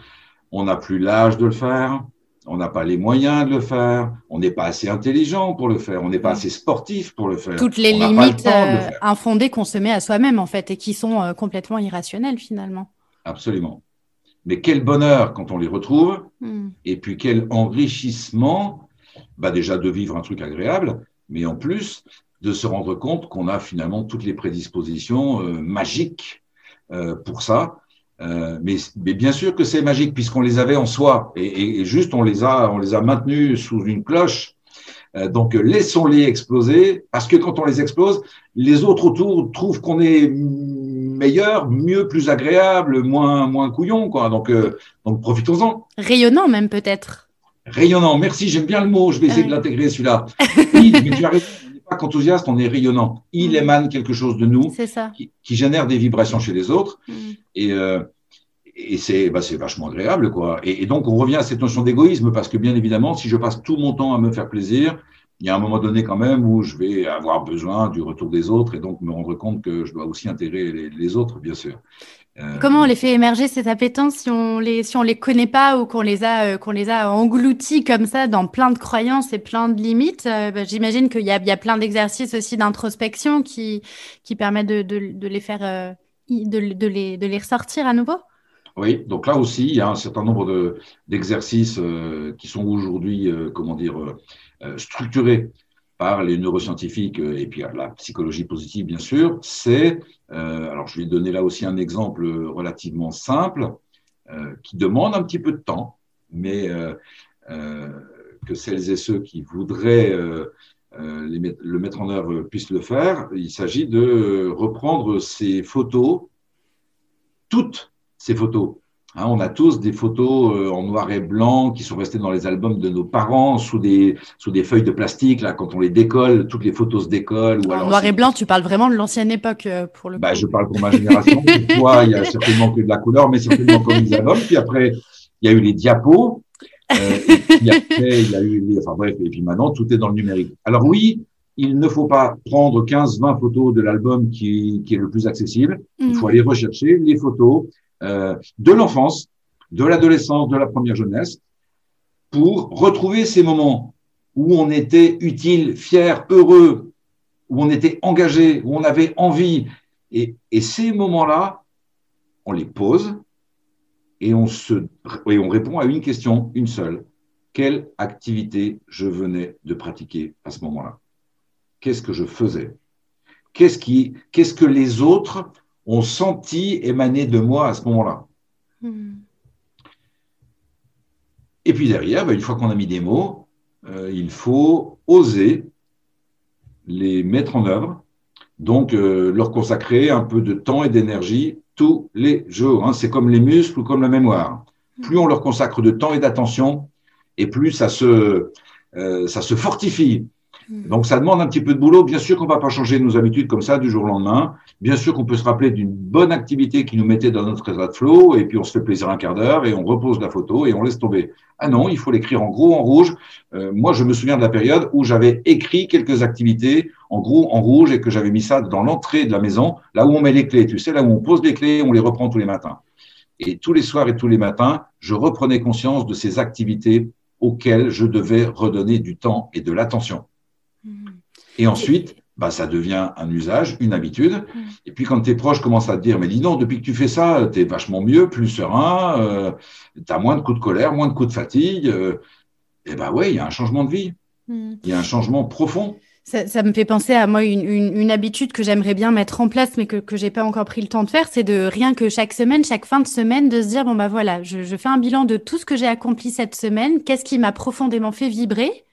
on n'a plus l'âge de le faire, on n'a pas les moyens de le faire, on n'est pas assez intelligent pour le faire, on n'est pas assez sportif pour le faire. Toutes les limites euh, infondées qu'on se met à soi-même, en fait, et qui sont euh, complètement irrationnelles, finalement. Absolument. Mais quel bonheur quand on les retrouve, hmm. et puis quel enrichissement, bah déjà de vivre un truc agréable, mais en plus de se rendre compte qu'on a finalement toutes les prédispositions euh, magiques pour ça, euh, mais, mais, bien sûr que c'est magique puisqu'on les avait en soi et, et, juste on les a on les a maintenus sous une cloche. Euh, donc laissons-les exploser parce que quand on les explose, les autres autour trouvent qu'on est meilleur, mieux, plus agréable, moins moins couillon quoi. Donc euh, donc profitons-en. Rayonnant même peut-être. Rayonnant. Merci, j'aime bien le mot. Je vais essayer de l'intégrer celui-là. Oui, mais tu as pas qu'enthousiaste, on est rayonnant. Il mm. émane quelque chose de nous ça. Qui, qui, génère des vibrations chez les autres. Mm. Et, euh, et c'est bah, vachement agréable, quoi. Et, donc, on revient à cette notion d'égoïsme, parce que bien évidemment, si je passe tout mon temps à me faire plaisir, il y a un moment donné quand même où je vais avoir besoin du retour des autres et donc me rendre compte que je dois aussi intégrer les, autres, bien sûr. Euh, Comment on les fait émerger ces appétences si on les si on les connaît pas ou qu'on les a euh, qu'on les a engloutis comme ça dans plein de croyances et plein de limites euh, bah, J'imagine qu'il y a, il y a plein d'exercices aussi d'introspection qui qui permettent de, de, de les faire de, de, les, de les ressortir à nouveau? Oui, donc là aussi, il y a un certain nombre d'exercices qui sont aujourd'hui, comment dire, structurés par les neuroscientifiques et puis la psychologie positive, bien sûr. C'est, alors je vais donner là aussi un exemple relativement simple, qui demande un petit peu de temps, mais que celles et ceux qui voudraient le mettre en œuvre puissent le faire. Il s'agit de reprendre ces photos toutes ces photos Hein, on a tous des photos euh, en noir et blanc qui sont restées dans les albums de nos parents sous des sous des feuilles de plastique. Là, quand on les décolle, toutes les photos se décollent. Ou en noir et blanc, tu parles vraiment de l'ancienne époque euh, pour le. Bah, je parle pour ma génération. Toi, il y a certainement que de la couleur, mais certainement comme les albums. Puis après, il y a eu les diapos. Euh, et puis après, il y a eu les... enfin bref, et puis maintenant, tout est dans le numérique. Alors oui, il ne faut pas prendre 15, 20 photos de l'album qui, qui est le plus accessible. Il faut mm. aller rechercher les photos euh, de l'enfance, de l'adolescence, de la première jeunesse, pour retrouver ces moments où on était utile, fier, heureux, où on était engagé, où on avait envie. Et, et ces moments-là, on les pose et on, se, et on répond à une question, une seule. Quelle activité je venais de pratiquer à ce moment-là? Qu'est-ce que je faisais? Qu'est-ce qui, qu'est-ce que les autres ont senti émaner de moi à ce moment-là. Hmm. Et puis derrière, bah, une fois qu'on a mis des mots, euh, il faut oser les mettre en œuvre, donc euh, leur consacrer un peu de temps et d'énergie tous les jours. Hein. C'est comme les muscles ou comme la mémoire. Hmm. Plus on leur consacre de temps et d'attention, et plus ça se, euh, ça se fortifie. Hmm. Donc ça demande un petit peu de boulot. Bien sûr qu'on va pas changer nos habitudes comme ça du jour au lendemain. Bien sûr qu'on peut se rappeler d'une bonne activité qui nous mettait dans notre état de flow et puis on se fait plaisir un quart d'heure et on repose la photo et on laisse tomber. Ah non, il faut l'écrire en gros en rouge. Euh, moi, je me souviens de la période où j'avais écrit quelques activités en gros en rouge et que j'avais mis ça dans l'entrée de la maison, là où on met les clés. Tu sais, là où on pose les clés, on les reprend tous les matins. Et tous les soirs et tous les matins, je reprenais conscience de ces activités auxquelles je devais redonner du temps et de l'attention. Et ensuite, bah, ça devient un usage, une habitude. Mm. Et puis quand tes proches commencent à te dire, mais dis donc, depuis que tu fais ça, tu es vachement mieux, plus serein, euh, tu as moins de coups de colère, moins de coups de fatigue. Euh, et ben ouais, il y a un changement de vie. Mm. Il y a un changement profond. Ça, me fait penser à moi une, une, habitude que j'aimerais bien mettre en place, mais que que j'ai pas encore pris le temps de faire, c'est de rien que chaque semaine, chaque fin de semaine, de se dire bon bah voilà, je, je fais un bilan de tout ce que j'ai accompli cette semaine, qu'est-ce qui m'a profondément fait vibrer,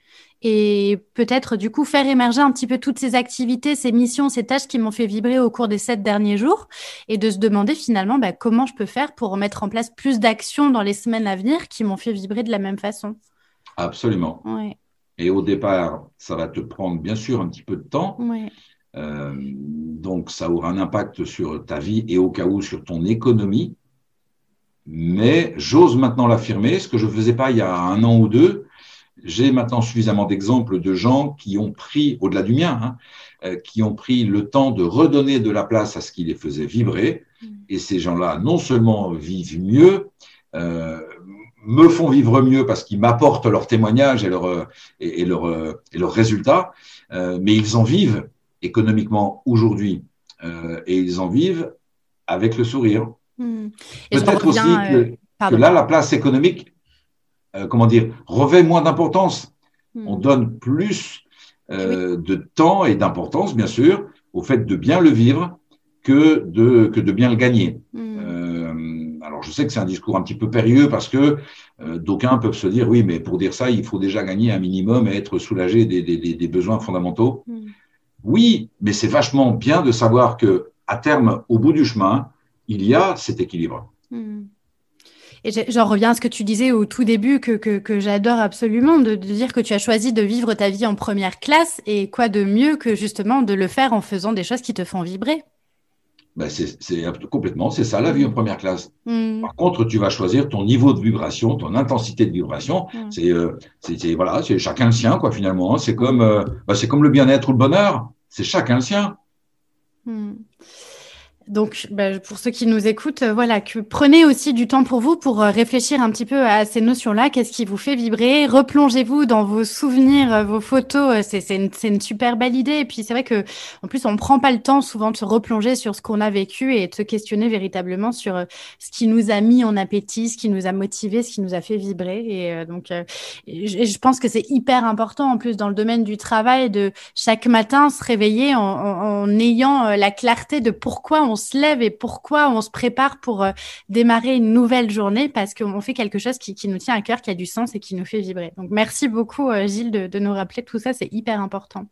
et peut-être du coup faire émerger un petit peu toutes ces activités, ces missions, ces tâches qui m'ont fait vibrer au cours des sept derniers jours et de se demander finalement bah, comment je peux faire pour mettre en place plus d'actions dans les semaines à venir qui m'ont fait vibrer de la même façon. Absolument. Et au départ, ça va te prendre bien sûr un petit peu de temps. Euh, donc ça aura un impact sur ta vie et au cas où sur ton économie. Mais j'ose maintenant l'affirmer, ce que je ne faisais pas il y a un an ou deux, j'ai maintenant suffisamment d'exemples de gens qui ont pris, au-delà du mien, hein, euh, qui ont pris le temps de redonner de la place à ce qui les faisait vibrer. Mm. Et ces gens-là, non seulement vivent mieux, euh, me font vivre mieux parce qu'ils m'apportent leurs témoignages et leurs et, et leur, et leurs résultats, euh, mais ils en vivent économiquement aujourd'hui euh, et ils en vivent avec le sourire. Mm. Peut-être aussi que, que, là, la place économique euh, comment dire, revêt moins d'importance. Hmm. On donne plus euh, de temps et d'importance, bien sûr, au fait de bien le vivre que de, que de bien le gagner. Hmm. Euh, alors, je sais que c'est un discours un petit peu périlleux parce que d'aucuns peuvent se dire, oui, mais pour dire ça, il faut déjà gagner un minimum et être soulagé des, des, des besoins fondamentaux. Hmm. Oui, mais c'est vachement bien de savoir que à terme, au bout du chemin, il y a cet équilibre. Et j'en reviens à ce que tu disais au tout début, que, que, j'adore absolument, de, dire que tu as choisi de vivre ta vie en première classe, et quoi de mieux que justement de le faire en faisant des choses qui te font vibrer? Ben c'est complètement, c'est ça la vie en première classe. Mmh. Par contre, tu vas choisir ton niveau de vibration, ton intensité de vibration. Euh, c'est voilà, c'est chacun le sien quoi finalement. Hein. C'est comme euh, ben, comme le bien-être ou le bonheur. C'est chacun le sien. Mmh. Donc, bah, pour ceux qui nous écoutent, euh, voilà, que prenez aussi du temps pour vous pour euh, réfléchir un petit peu à ces notions-là. Qu'est-ce qui vous fait vibrer? Replongez-vous dans vos souvenirs, euh, vos photos. C'est une, une, super belle idée. Et puis, c'est vrai que, en plus, on prend pas le temps souvent de se replonger sur ce qu'on a vécu et de se questionner véritablement sur ce qui nous a mis en appétit, ce qui nous a motivé, ce qui nous a fait vibrer. Et donc, je pense que c'est hyper important, en plus, dans le domaine du travail, de chaque matin se réveiller en, en, en ayant la clarté de pourquoi on on se lève et pourquoi on se prépare pour euh, démarrer une nouvelle journée parce qu'on fait quelque chose qui, nous tient à cœur, qui a du sens et qui nous fait vibrer. Donc merci beaucoup euh, Gilles de, nous rappeler tout ça, c'est hyper important.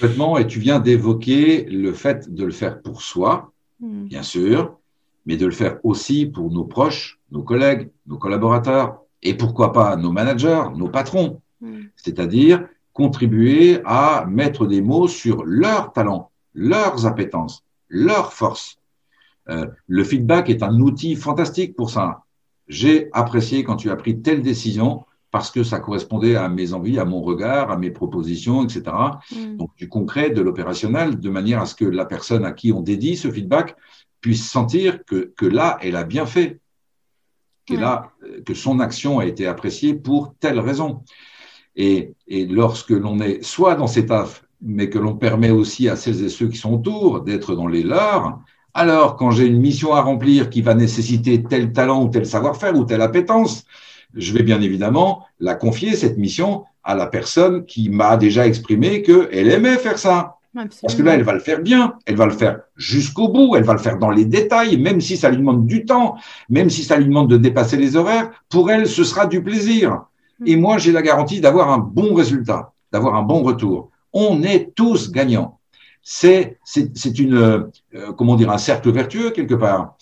Complètement, et tu viens d'évoquer le fait de le faire pour soi, hmm. bien sûr, mais de le faire aussi pour nos proches, nos collègues, nos collaborateurs et pourquoi pas nos managers, nos patrons. Mm. C'est-à-dire contribuer à mettre des mots sur leurs talents, leurs appétences, leurs forces. Euh, le feedback est un outil fantastique pour ça. J'ai apprécié quand tu as pris telle décision parce que ça correspondait à mes envies, à mon regard, à mes propositions, etc. Mm. Donc du concret, de l'opérationnel, de manière à ce que la personne à qui on dédie ce feedback puisse sentir que, que là, elle a bien fait, que, là, que son action a été appréciée pour telle raison. Et, et lorsque l'on est soit dans cet mais que l'on permet aussi à celles et ceux qui sont autour d'être dans les leurs, alors quand j'ai une mission à remplir qui va nécessiter tel talent ou tel savoir-faire ou telle appétence, je vais bien évidemment la confier, cette mission, à la personne qui m'a déjà exprimé qu'elle aimait faire ça. Parce que là, elle va le faire bien, elle va le faire jusqu'au bout, elle va le faire dans les détails, même si ça lui demande du temps, même si ça lui demande de dépasser les horaires, pour elle, ce sera du plaisir. Et moi, j'ai la garantie d'avoir un bon résultat, d'avoir un bon retour. On est tous gagnants. C'est une euh, comment dire un cercle vertueux quelque part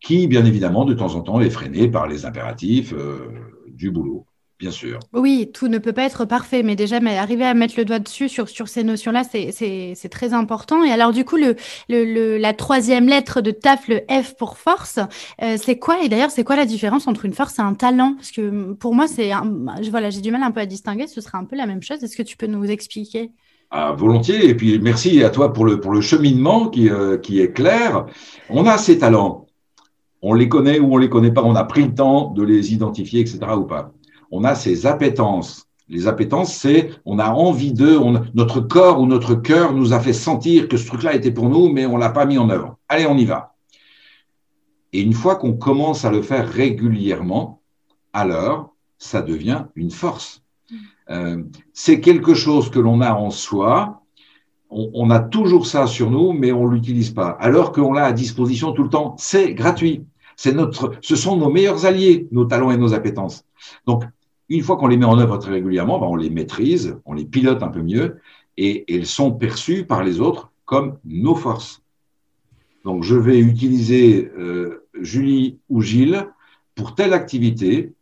qui, bien évidemment, de temps en temps est freiné par les impératifs euh, du boulot bien sûr. Oui, tout ne peut pas être parfait, mais déjà, mais arriver à mettre le doigt dessus sur, sur ces notions-là, c'est très important. Et alors, du coup, le, le, la troisième lettre de TAF, le F pour force, euh, c'est quoi? Et d'ailleurs, c'est quoi la différence entre une force et un talent? Parce que pour moi, c'est voilà, j'ai du mal un peu à distinguer. Ce serait un peu la même chose. Est-ce que tu peux nous expliquer? Ah, volontiers. Et puis, merci à toi pour le, pour le cheminement qui, euh, qui est clair. On a ces talents. On les connaît ou on les connaît pas. On a pris le temps de les identifier, etc. ou pas on a ces appétences. Les appétences, c'est on a envie d'eux, notre corps ou notre cœur nous a fait sentir que ce truc-là était pour nous, mais on l'a pas mis en œuvre. Allez, on y va. Et une fois qu'on commence à le faire régulièrement, alors ça devient une force. Euh, c'est quelque chose que l'on a en soi. On, a toujours ça sur nous, mais on l'utilise pas. Alors qu'on l'a à disposition tout le temps, c'est gratuit. C'est notre, ce sont nos meilleurs alliés, nos talents et nos appétences. Donc, une fois qu'on les met en œuvre très régulièrement, ben, on les maîtrise, on les pilote un peu mieux et, elles sont perçues par les autres comme nos forces. Donc, je vais utiliser euh, Julie ou Gilles pour telle activité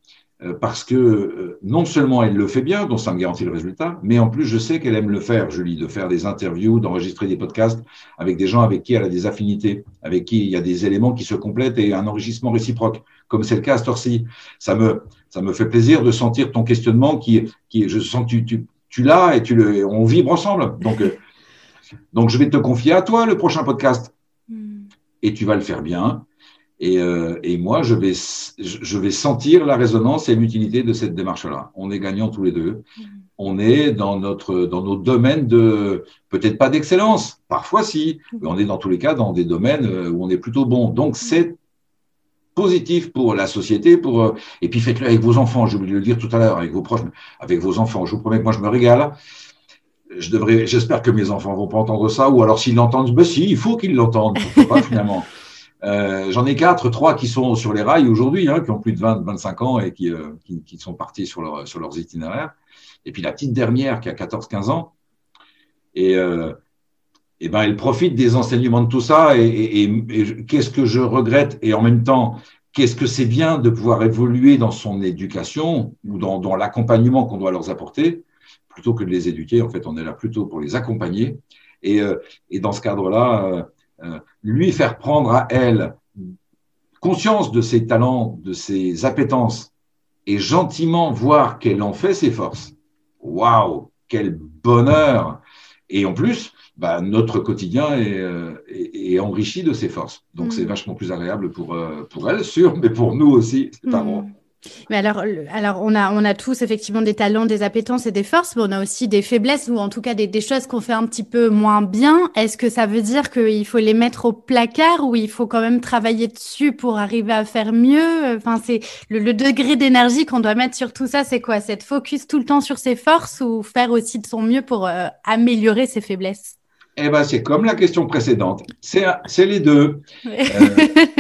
parce que euh, non seulement elle le fait bien, donc ça me garantit le résultat, mais en plus je sais qu'elle aime le faire, Julie, de faire des interviews, d'enregistrer des podcasts avec des gens avec qui elle a des affinités, avec qui il y a des éléments qui se complètent et un enrichissement réciproque, comme c'est le cas à Storcy. Ça me, ça me fait plaisir de sentir ton questionnement qui, qui je sens que tu, tu, tu l'as et tu le, on vibre ensemble. Donc, euh, donc je vais te confier à toi le prochain podcast. Hmm. Et tu vas le faire bien. Et, euh, et, moi, je vais, je vais sentir la résonance et l'utilité de cette démarche-là. On est gagnants tous les deux. Mm-hmm. On est dans notre, dans nos domaines de, peut-être pas d'excellence, parfois si, mais on est dans tous les cas dans des domaines euh, où on est plutôt bon. Donc mm-hmm. c'est positif pour la société, pour euh, et puis faites-le avec vos enfants. J'ai oublié de le dire tout à l'heure, avec vos proches, avec vos enfants. Je vous promets que moi je me régale. Je devrais, j'espère que mes enfants vont pas entendre ça, ou alors s'ils l'entendent, ben si, il faut qu'ils l'entendent. Pas finalement. Euh, J'en ai quatre, trois qui sont sur les rails aujourd'hui, hein, qui ont plus de 20, 25 ans et qui, euh, qui, sont partis sur, leur, sur leurs itinéraires. Et puis la petite dernière qui a 14, 15 ans. Et, euh, et ben, elle profite des enseignements de tout ça. Et, et, et qu'est-ce que je regrette? Et en même temps, qu'est-ce que c'est bien de pouvoir évoluer dans son éducation ou dans, dans l'accompagnement qu'on doit leur apporter, plutôt que de les éduquer. En fait, on est là plutôt pour les accompagner. Et, euh, et dans ce cadre-là, euh, lui faire prendre à elle conscience de ses talents, de ses appétences, et gentiment voir qu'elle en fait ses forces. Waouh, quel bonheur Et en plus, bah, notre quotidien est, euh, est, enrichi de ses forces. Donc c'est mm. vachement plus agréable pour, euh, pour elle, sûr, mais pour nous aussi, c'est pas bon. Mais alors, alors on, a, on a tous effectivement des talents, des appétences et des forces, mais on a aussi des faiblesses ou en tout cas des, des choses qu'on fait un petit peu moins bien. Est-ce que ça veut dire qu'il faut les mettre au placard ou il faut quand même travailler dessus pour arriver à faire mieux? Enfin, c'est le, degré d'énergie qu'on doit mettre sur tout ça, c'est quoi? Cette focus tout le temps sur ses forces ou faire aussi de son mieux pour euh, améliorer ses faiblesses? Eh ben, c'est comme la question précédente. C'est, les deux. Euh,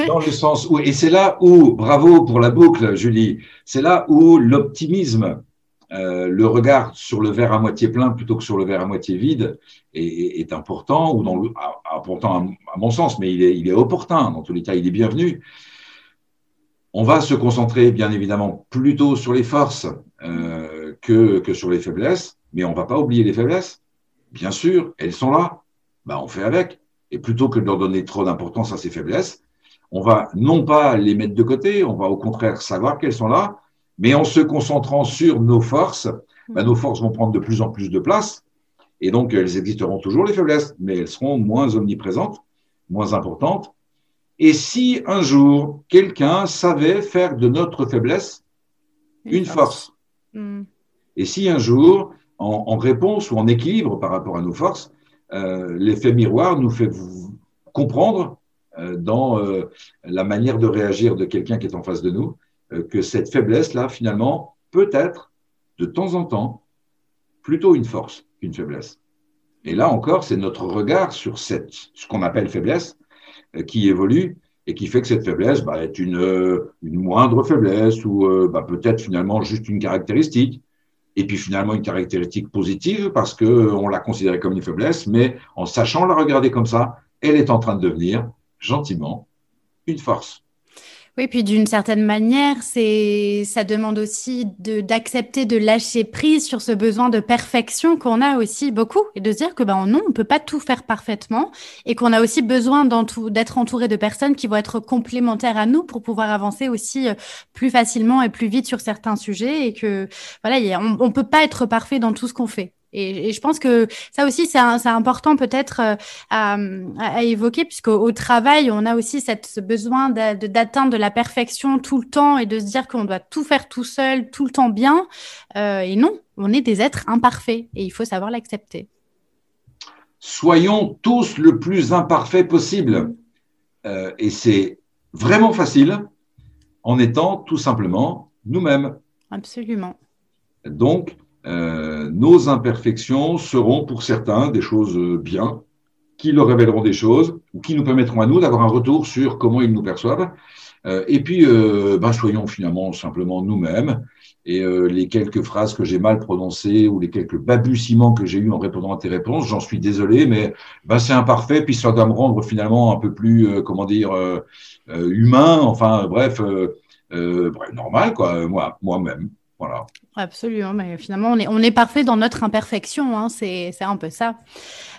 dans le sens où, et c'est là où, bravo pour la boucle, Julie, c'est là où l'optimisme euh, le regard sur le verre à moitié plein plutôt que sur le verre à moitié vide est, est important, ou dans le, important à, mon sens, mais il est, il est opportun, dans tous les cas, il est bienvenu. On va se concentrer, bien évidemment, plutôt sur les forces euh, que, que sur les faiblesses, mais on va pas oublier les faiblesses. Bien sûr, elles sont là. Ben, on fait avec. Et plutôt que de leur donner trop d'importance à ces faiblesses, on va non pas les mettre de côté, on va au contraire savoir qu'elles sont là, mais en se concentrant sur nos forces, ben, nos forces vont prendre de plus en plus de place, et donc elles existeront toujours les faiblesses, mais elles seront moins omniprésentes, moins importantes. Et si un jour quelqu'un savait faire de notre faiblesse une, force, hmm. et si un jour, en, réponse ou en équilibre par rapport à nos forces, euh, l'effet miroir nous fait comprendre euh, dans euh, la manière de réagir de quelqu'un qui est en face de nous que cette faiblesse-là, finalement, peut être de temps en temps plutôt une force qu'une faiblesse. Et là encore, c'est notre regard sur ce qu'on appelle faiblesse qui évolue et qui fait que cette faiblesse bah, est une, une moindre faiblesse ou bah, peut-être finalement juste une caractéristique et puis finalement une caractéristique positive parce que on l'a considérée comme une faiblesse, mais en sachant la regarder comme ça, elle est en train de devenir gentiment une force. Oui, puis d'une certaine manière, c'est ça demande aussi d'accepter de lâcher prise sur ce besoin de perfection qu'on a aussi beaucoup et de se dire que ben non, on peut pas tout faire parfaitement et qu'on a aussi besoin d'être entouré de personnes qui vont être complémentaires à nous pour pouvoir avancer aussi euh, plus facilement et plus vite sur certains sujets et que voilà, on peut pas être parfait dans tout ce qu'on fait. Et, je pense que ça aussi, c'est important peut-être euh, à, à, évoquer, puisqu'au au travail, on a aussi cette, ce besoin d'atteindre de, la perfection tout le temps et de se dire qu'on doit tout faire tout seul, tout le temps bien. Euh, et non, on est des êtres imparfaits et il faut savoir l'accepter. Soyons tous le plus imparfaits possible. Euh, et c'est vraiment facile en étant tout simplement nous-mêmes. Absolument. Donc, euh, nos imperfections seront pour certains des choses bien, qui leur révéleront des choses, ou qui nous permettront à nous d'avoir un retour sur comment ils nous perçoivent. Euh, et puis, euh, ben, soyons finalement simplement nous-mêmes. Et euh, les quelques phrases que j'ai mal prononcées ou les quelques balbutiements que j'ai eus en répondant à tes réponses, j'en suis désolé, mais ben, c'est imparfait, puis ça doit me rendre finalement un peu plus, euh, comment dire, humain, enfin bref, normal, quoi, moi, moi-même. Voilà. Absolument, mais finalement, on est, on est parfait dans notre imperfection, hein, c'est un peu ça.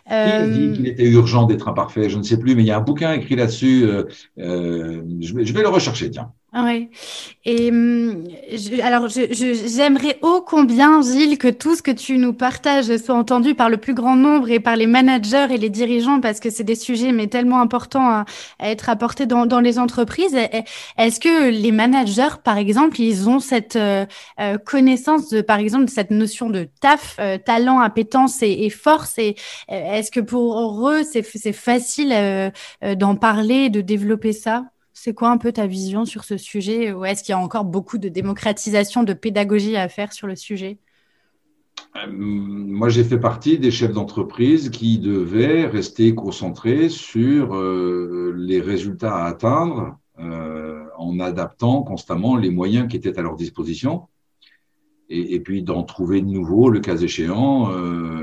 A dit euh, qu'il était urgent d'être imparfait? Je ne sais plus, mais il y a un bouquin écrit là-dessus. Euh, euh, je, vais, je vais le rechercher, tiens. Ah oui. Et hum, je, alors, j'aimerais ô combien, Gilles, que tout ce que tu nous partages soit entendu par le plus grand nombre et par les managers et les dirigeants, parce que c'est des sujets mais tellement importants à, être apportés dans, dans les entreprises. Est-ce que les managers, par exemple, ils ont cette euh, euh connaissance de, par exemple, cette notion de taf, euh, talent, appétence et, force? Et euh, est-ce que pour eux, c'est facile d'en parler, de développer ça? C'est quoi un peu ta vision sur ce sujet Ou est-ce qu'il y a encore beaucoup de démocratisation, de pédagogie à faire sur le sujet? Euh, moi, j'ai fait partie des chefs d'entreprise qui devaient rester concentrés sur euh, les résultats à atteindre euh, en adaptant constamment les moyens qui étaient à leur disposition et, puis d'en trouver de nouveaux, le cas échéant,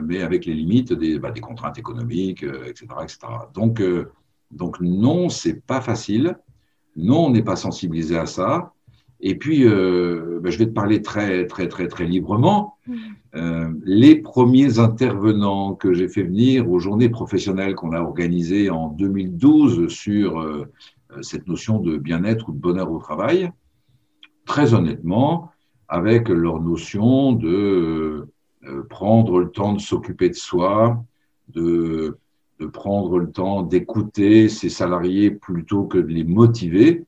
mais avec les limites des, bah, des contraintes économiques, etc., etc. Donc, donc non, c'est pas facile. Non, on n'est pas sensibilisé à ça. Et puis, euh, ben, je vais te parler très, très, très, très librement. Mm. Euh, les premiers intervenants que j'ai fait venir aux journées professionnelles qu'on a organisées en 2012 sur euh, cette notion de bien-être ou de bonheur au travail, très honnêtement, avec leur notion de prendre le temps de s'occuper de soi, de de prendre le temps d'écouter ses salariés plutôt que de les motiver,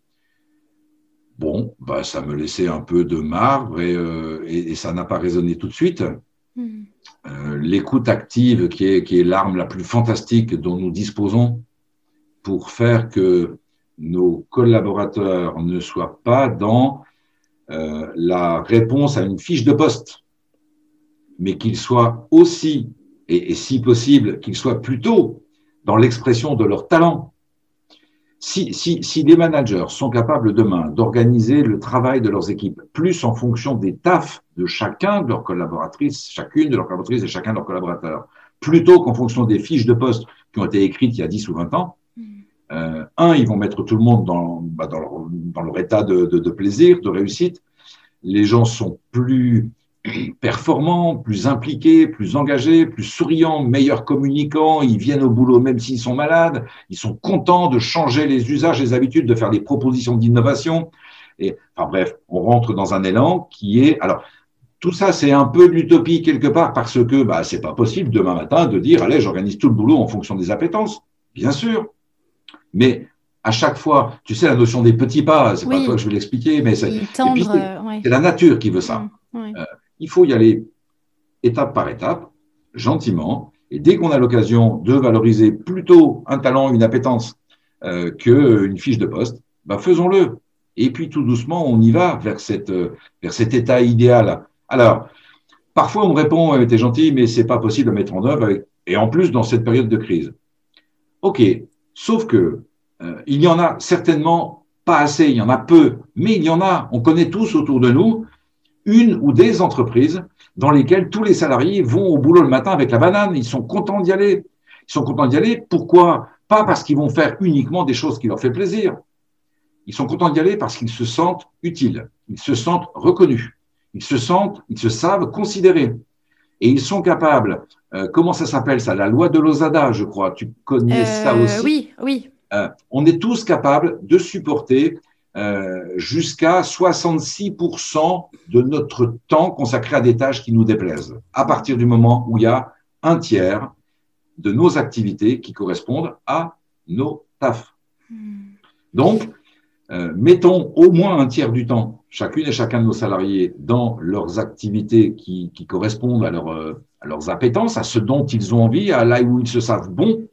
bon, bah, ça me laissait un peu de marbre et, euh, et, ça n'a pas résonné tout de suite. Hmm. Euh, l'écoute active, qui est, qui est l'arme la plus fantastique dont nous disposons pour faire que nos collaborateurs ne soient pas dans euh, la réponse à une fiche de poste, mais qu'ils soient aussi et, si possible, qu'ils soient plutôt dans l'expression de leur talent. si, si, si les managers sont capables demain d'organiser le travail de leurs équipes plus en fonction des tafs de chacun de leurs collaboratrices, chacune de leurs collaboratrices et chacun de leurs collaborateurs, plutôt qu'en fonction des fiches de poste qui ont été écrites il y a 10 ou 20 ans, mm. euh, un, ils vont mettre tout le monde dans, bah, dans, leur, dans leur état de, de, de plaisir, de réussite. Les gens sont plus performants, plus impliqués, plus engagés, plus souriants, meilleurs communicants, ils viennent au boulot même s'ils sont malades, ils sont contents de changer les usages, les habitudes, de faire des propositions d'innovation. Et enfin bref, on rentre dans un élan qui est alors tout ça c'est un peu de l'utopie quelque part parce que bah c'est pas possible demain matin de dire allez j'organise tout le boulot en fonction des appétences, bien sûr, mais à chaque fois, tu sais la notion des petits pas, c'est pas toi que je vais l'expliquer, mais c'est euh, la nature qui veut ça. Mmh, euh, il faut y aller étape par étape, gentiment. Et dès qu'on a l'occasion de valoriser plutôt un talent, une appétence euh, qu'une fiche de poste, bah faisons-le. Et puis tout doucement, on y va vers, vers cet état idéal. Alors, parfois on me répond, t'es gentil, mais c'est pas possible de mettre en œuvre, et en plus dans cette période de crise. Ok, sauf que euh, il y en a certainement pas assez, il y en a peu, mais il y en a. On connaît tous autour de nous une ou des entreprises dans lesquelles tous les salariés vont au boulot le matin avec la banane. Ils sont contents d'y aller. Ils sont contents d'y aller. Pourquoi? Pas parce qu'ils vont faire uniquement des choses qui leur font plaisir. Ils sont contents d'y aller parce qu'ils se sentent utiles. Ils se sentent reconnus. Ils se sentent, ils se savent considérés. Et ils sont capables, euh, comment ça s'appelle ça? La loi de l'Osada, je crois. Tu connais ça euh, aussi? Oui, oui. Euh, on est tous capables de supporter euh, jusqu'à 66% de notre temps consacré à des tâches qui nous déplaisent, à partir du moment où il y a un tiers de nos activités qui correspondent à nos tafs. Hmm. Donc, euh, mettons au moins un tiers du temps, chacune et chacun de nos salariés, dans leurs activités qui, correspondent à, à leurs appétences, à ce dont ils ont envie, à là où ils se savent bons,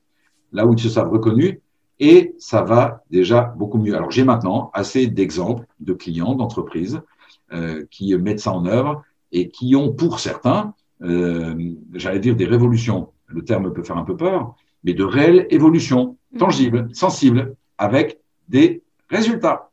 là où ils se savent reconnus, et ça va déjà beaucoup mieux. Alors j'ai maintenant assez d'exemples de clients, d'entreprises euh, qui mettent ça en œuvre et qui ont pour certains, euh, j'allais dire des révolutions, le terme peut faire un peu peur, mais de réelles évolutions tangibles, sensibles, avec des résultats.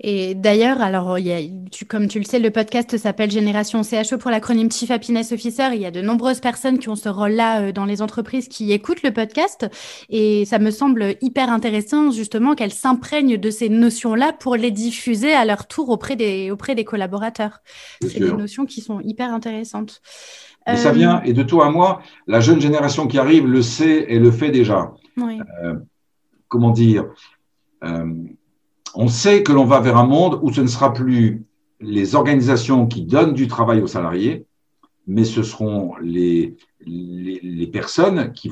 Et d'ailleurs, alors, il y a, tu, comme tu le sais, le podcast s'appelle Génération CHO pour l'acronyme Chief Happiness Officer. Il y a de nombreuses personnes qui ont ce rôle-là euh, dans les entreprises qui écoutent le podcast. Et ça me semble hyper intéressant, justement, qu'elles s'imprègnent de ces notions-là pour les diffuser à leur tour auprès des, auprès des collaborateurs. C'est des notions qui sont hyper intéressantes. Mais ça vient, euh, et de toi à moi, la jeune génération qui arrive le sait et le fait déjà. Oui. Euh, comment dire on sait que l'on va vers un monde où ce ne sera plus les organisations qui donnent du travail aux salariés, mais ce seront les, personnes qui,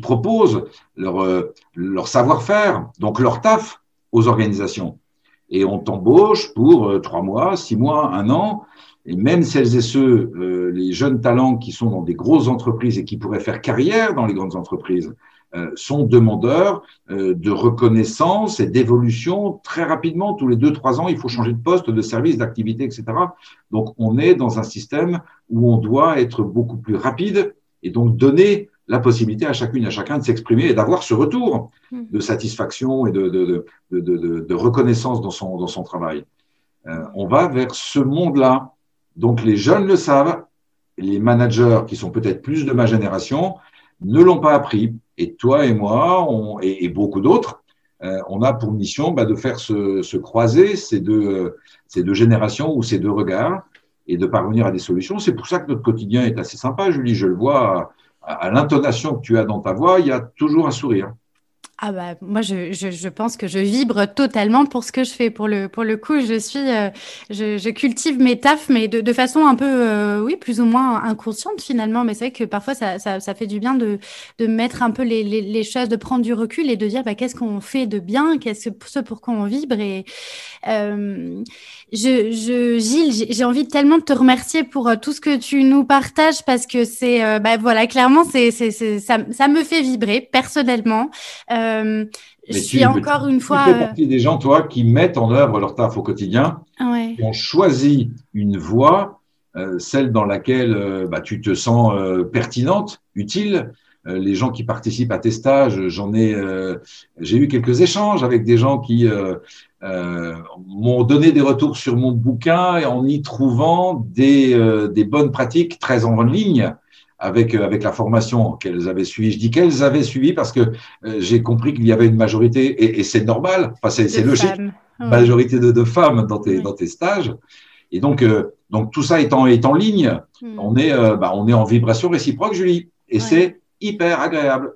proposent leur, euh, leur savoir-faire, donc leur taf aux organisations. Et on t'embauche pour euh, trois mois, six mois, un an, et même celles et ceux, euh, les jeunes talents qui sont dans des grosses entreprises et qui pourraient faire carrière dans les grandes entreprises, sont demandeurs euh, de reconnaissance et d'évolution très rapidement. Tous les deux, trois ans, il faut changer de poste, de service, d'activité, etc. Donc, on est dans un système où on doit être beaucoup plus rapide et donc donner la possibilité à chacune et à chacun de s'exprimer et d'avoir ce retour mmh. de satisfaction et de, de, de, de reconnaissance dans son, dans son travail. Euh, on va vers ce monde-là. Donc les jeunes le savent, les managers qui sont peut-être plus de ma génération ne l'ont pas appris. Et toi et moi, on, et, beaucoup d'autres, euh, on a pour mission bah, de faire se, se, croiser ces deux, ces deux générations ou ces deux regards et de parvenir à des solutions. C'est pour ça que notre quotidien est assez sympa, Julie. Je le vois à l'intonation que tu as dans ta voix, il y a toujours un sourire. Ah bah moi je, je, je, pense que je vibre totalement pour ce que je fais. Pour le pour le coup je suis euh, je, je, cultive mes tafs mais de, de façon un peu euh, oui plus ou moins inconsciente finalement. Mais c'est vrai que parfois ça, ça, ça, fait du bien de, de mettre un peu les, les, les choses de prendre du recul et de dire bah, qu'est-ce qu'on fait de bien? Qu'est-ce ce pour quoi on vibre? Et euh, je, je Gilles j'ai envie tellement de te remercier pour tout ce que tu nous partages parce que c'est bah voilà clairement c'est c'est ça, ça me fait vibrer personnellement. Euh, je suis encore une fois. Tu fais partie des gens, toi, qui mettent en œuvre leur taf au quotidien, qui ont choisi une voie, euh, celle dans laquelle euh, bah, tu te sens pertinente, utile, les gens qui participent à tes stages, j'en ai, j'ai eu quelques échanges avec des gens qui m'ont donné des retours sur mon bouquin et en y trouvant des, des bonnes pratiques très en ligne avec avec la formation qu'elles avaient suivie. Je dis qu'elles avaient suivi parce que j'ai compris qu'il y avait une majorité et, et c'est normal. Enfin, c'est logique majorité de, de, femmes dans tes, dans tes stages. Et donc, euh, donc tout ça est en, est en ligne. Hmm. On, est, euh, bah, on est en vibration réciproque, Julie. Et c'est hyper agréable.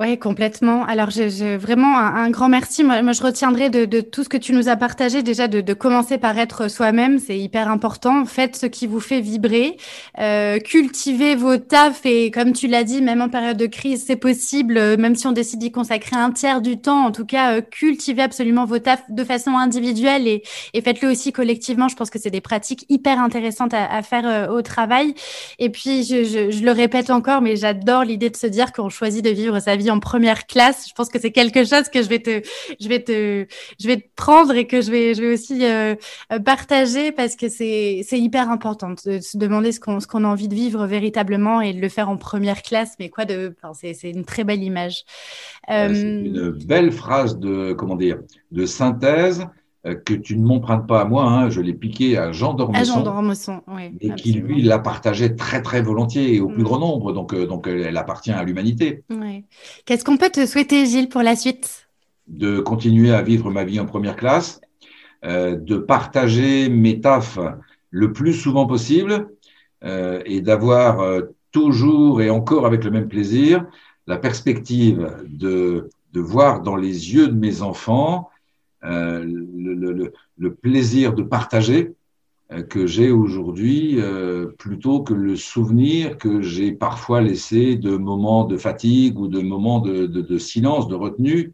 Oui, complètement. Alors, je, vraiment un, grand merci. Moi, moi je retiendrai de, de, tout ce que tu nous as partagé déjà de, de commencer par être soi-même. C'est hyper important. Faites ce qui vous fait vibrer. Euh, cultivez vos tafs et comme tu l'as dit, même en période de crise, c'est possible. Euh, même si on décide d'y consacrer un tiers du temps, en tout cas, euh, cultivez absolument vos tafs de façon individuelle et, et faites-le aussi collectivement. Je pense que c'est des pratiques hyper intéressantes à, à faire euh, au travail. Et puis, je, je, je le répète encore, mais j'adore l'idée de se dire qu'on choisit de vivre sa vie en première classe. Je pense que c'est quelque chose que je vais te, je vais te, je vais te prendre et que je vais, je vais aussi euh, partager parce que c'est, c'est hyper important de se demander ce qu'on, ce qu'on a envie de vivre véritablement et de le faire en première classe. Mais quoi de, enfin, c'est, c'est une très belle image. Euh, c'est une belle phrase de, comment dire, de synthèse euh, que tu ne m'empruntes pas à moi, hein, je l'ai piqué à Jean Dormesson. À Jean Dormesson, oui. Et qui, lui, la partageait très, très volontiers et au plus mm. grand nombre. Donc, euh, donc, elle appartient à l'humanité. Oui. Qu'est-ce qu'on peut te souhaiter, Gilles, pour la suite? De continuer à vivre ma vie en première classe, euh, de partager mes tafs le plus souvent possible euh, et d'avoir euh, toujours et encore avec le même plaisir la perspective de, de voir dans les yeux de mes enfants euh, le, le, le, plaisir de partager euh, que j'ai aujourd'hui euh, plutôt que le souvenir que j'ai parfois laissé de moments de fatigue ou de moments de, de, de silence, de retenue.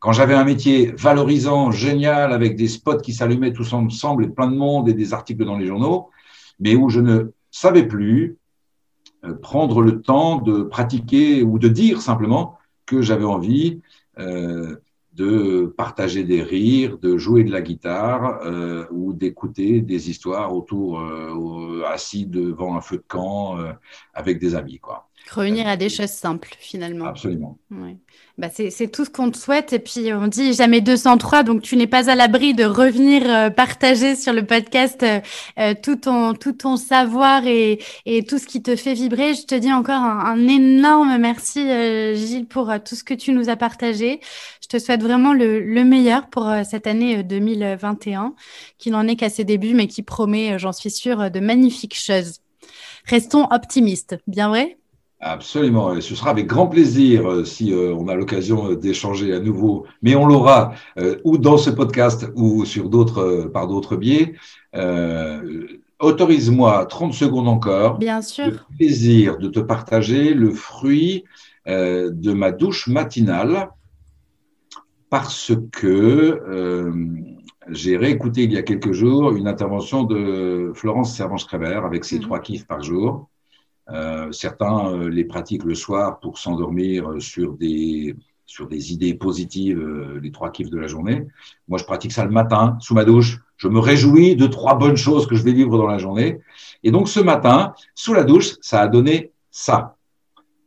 Quand j'avais un métier valorisant, génial, avec des spots qui s'allumaient tous ensemble et plein de monde et des articles dans les journaux, mais où je ne savais plus prendre le temps de pratiquer ou de dire simplement que j'avais envie euh, de partager des rires, de jouer de la guitare euh, ou d'écouter des histoires autour, euh, assis devant un feu de camp euh, avec des amis. Quoi. Revenir à des choses simples, finalement. Absolument. Ouais. Bah c'est tout ce qu'on te souhaite. Et puis, on dit jamais 203, donc tu n'es pas à l'abri de revenir euh, partager sur le podcast euh, euh, tout, ton, tout ton savoir et, et tout ce qui te fait vibrer. Je te dis encore un, un énorme merci, Gilles, pour tout ce que tu nous as partagé. Je te souhaite vraiment le, le meilleur pour cette année 2021, qui n'en est qu'à ses débuts, mais qui promet, j'en suis sûre, de magnifiques choses. Restons optimistes, bien vrai? Absolument, et ce sera avec grand plaisir euh, si euh, on a l'occasion euh, d'échanger à nouveau, mais on l'aura ou dans ce podcast ou sur d'autres par d'autres biais. Autorise-moi 30 secondes encore. Bien sûr. Le plaisir de te partager le fruit de ma douche matinale parce que j'ai réécouté il y a quelques jours une intervention de Florence Servan-Schreiber avec ses mmh. trois kiffs par jour. Euh, certains euh, les pratiquent le soir pour s'endormir euh, sur des sur des idées positives, les trois kiffs de la journée. Moi, je pratique ça le matin, sous ma douche. Je me réjouis de trois bonnes choses que je vais vivre dans la journée. Et donc, ce matin, sous la douche, ça a donné ça.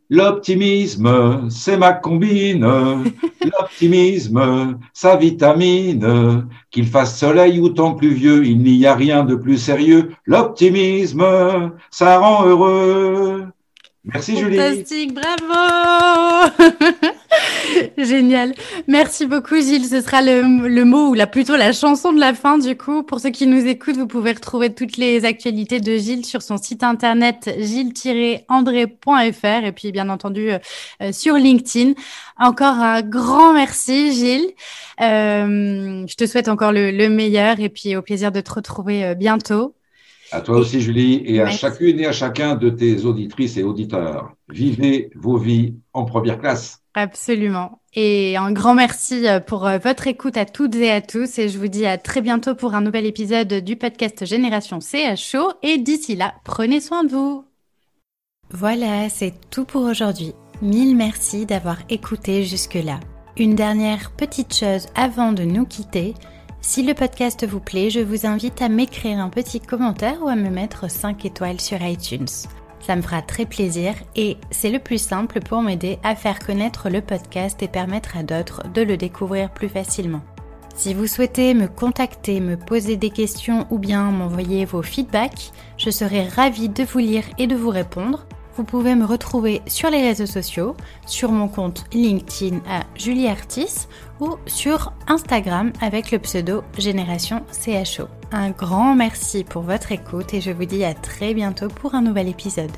L'optimisme, c'est ma combine. L'optimisme, sa vitamine. Qu'il fasse soleil ou temps pluvieux, il n'y a rien de plus sérieux. L'optimisme, ça rend heureux. Merci Julie. Fantastique, bravo Génial. Merci beaucoup Gilles. Ce sera le, le, mot ou la, plutôt la chanson de la fin du coup. Pour ceux qui nous écoutent, vous pouvez retrouver toutes les actualités de Gilles sur son site internet gilles-andré.fr et puis bien entendu euh, euh, sur LinkedIn. Encore un grand merci Gilles. Euh, je te souhaite encore le, le, meilleur et puis au plaisir de te retrouver euh, bientôt. À toi aussi, Julie, et à chacune et à chacun de tes auditrices et auditeurs. Vivez vos vies en première classe. Absolument. Et un grand merci euh, pour euh, votre écoute à toutes et à tous. Et je vous dis à très bientôt pour un nouvel épisode du podcast Génération CHO. Et d'ici là, prenez soin de vous. Voilà, c'est tout pour aujourd'hui. Mille merci d'avoir écouté jusque-là. Une dernière petite chose avant de nous quitter. Si le podcast vous plaît, je vous invite à m'écrire un petit commentaire ou à me mettre 5 étoiles sur iTunes. Ça me fera très plaisir et c'est le plus simple pour m'aider à faire connaître le podcast et permettre à d'autres de le découvrir plus facilement. Si vous souhaitez me contacter, me poser des questions ou bien m'envoyer vos feedbacks, je serai ravie de vous lire et de vous répondre. Vous pouvez me retrouver sur les réseaux sociaux, sur mon compte LinkedIn à Julie Artis ou sur Instagram avec le pseudo Génération CHO. Un grand merci pour votre écoute et je vous dis à très bientôt pour un nouvel épisode.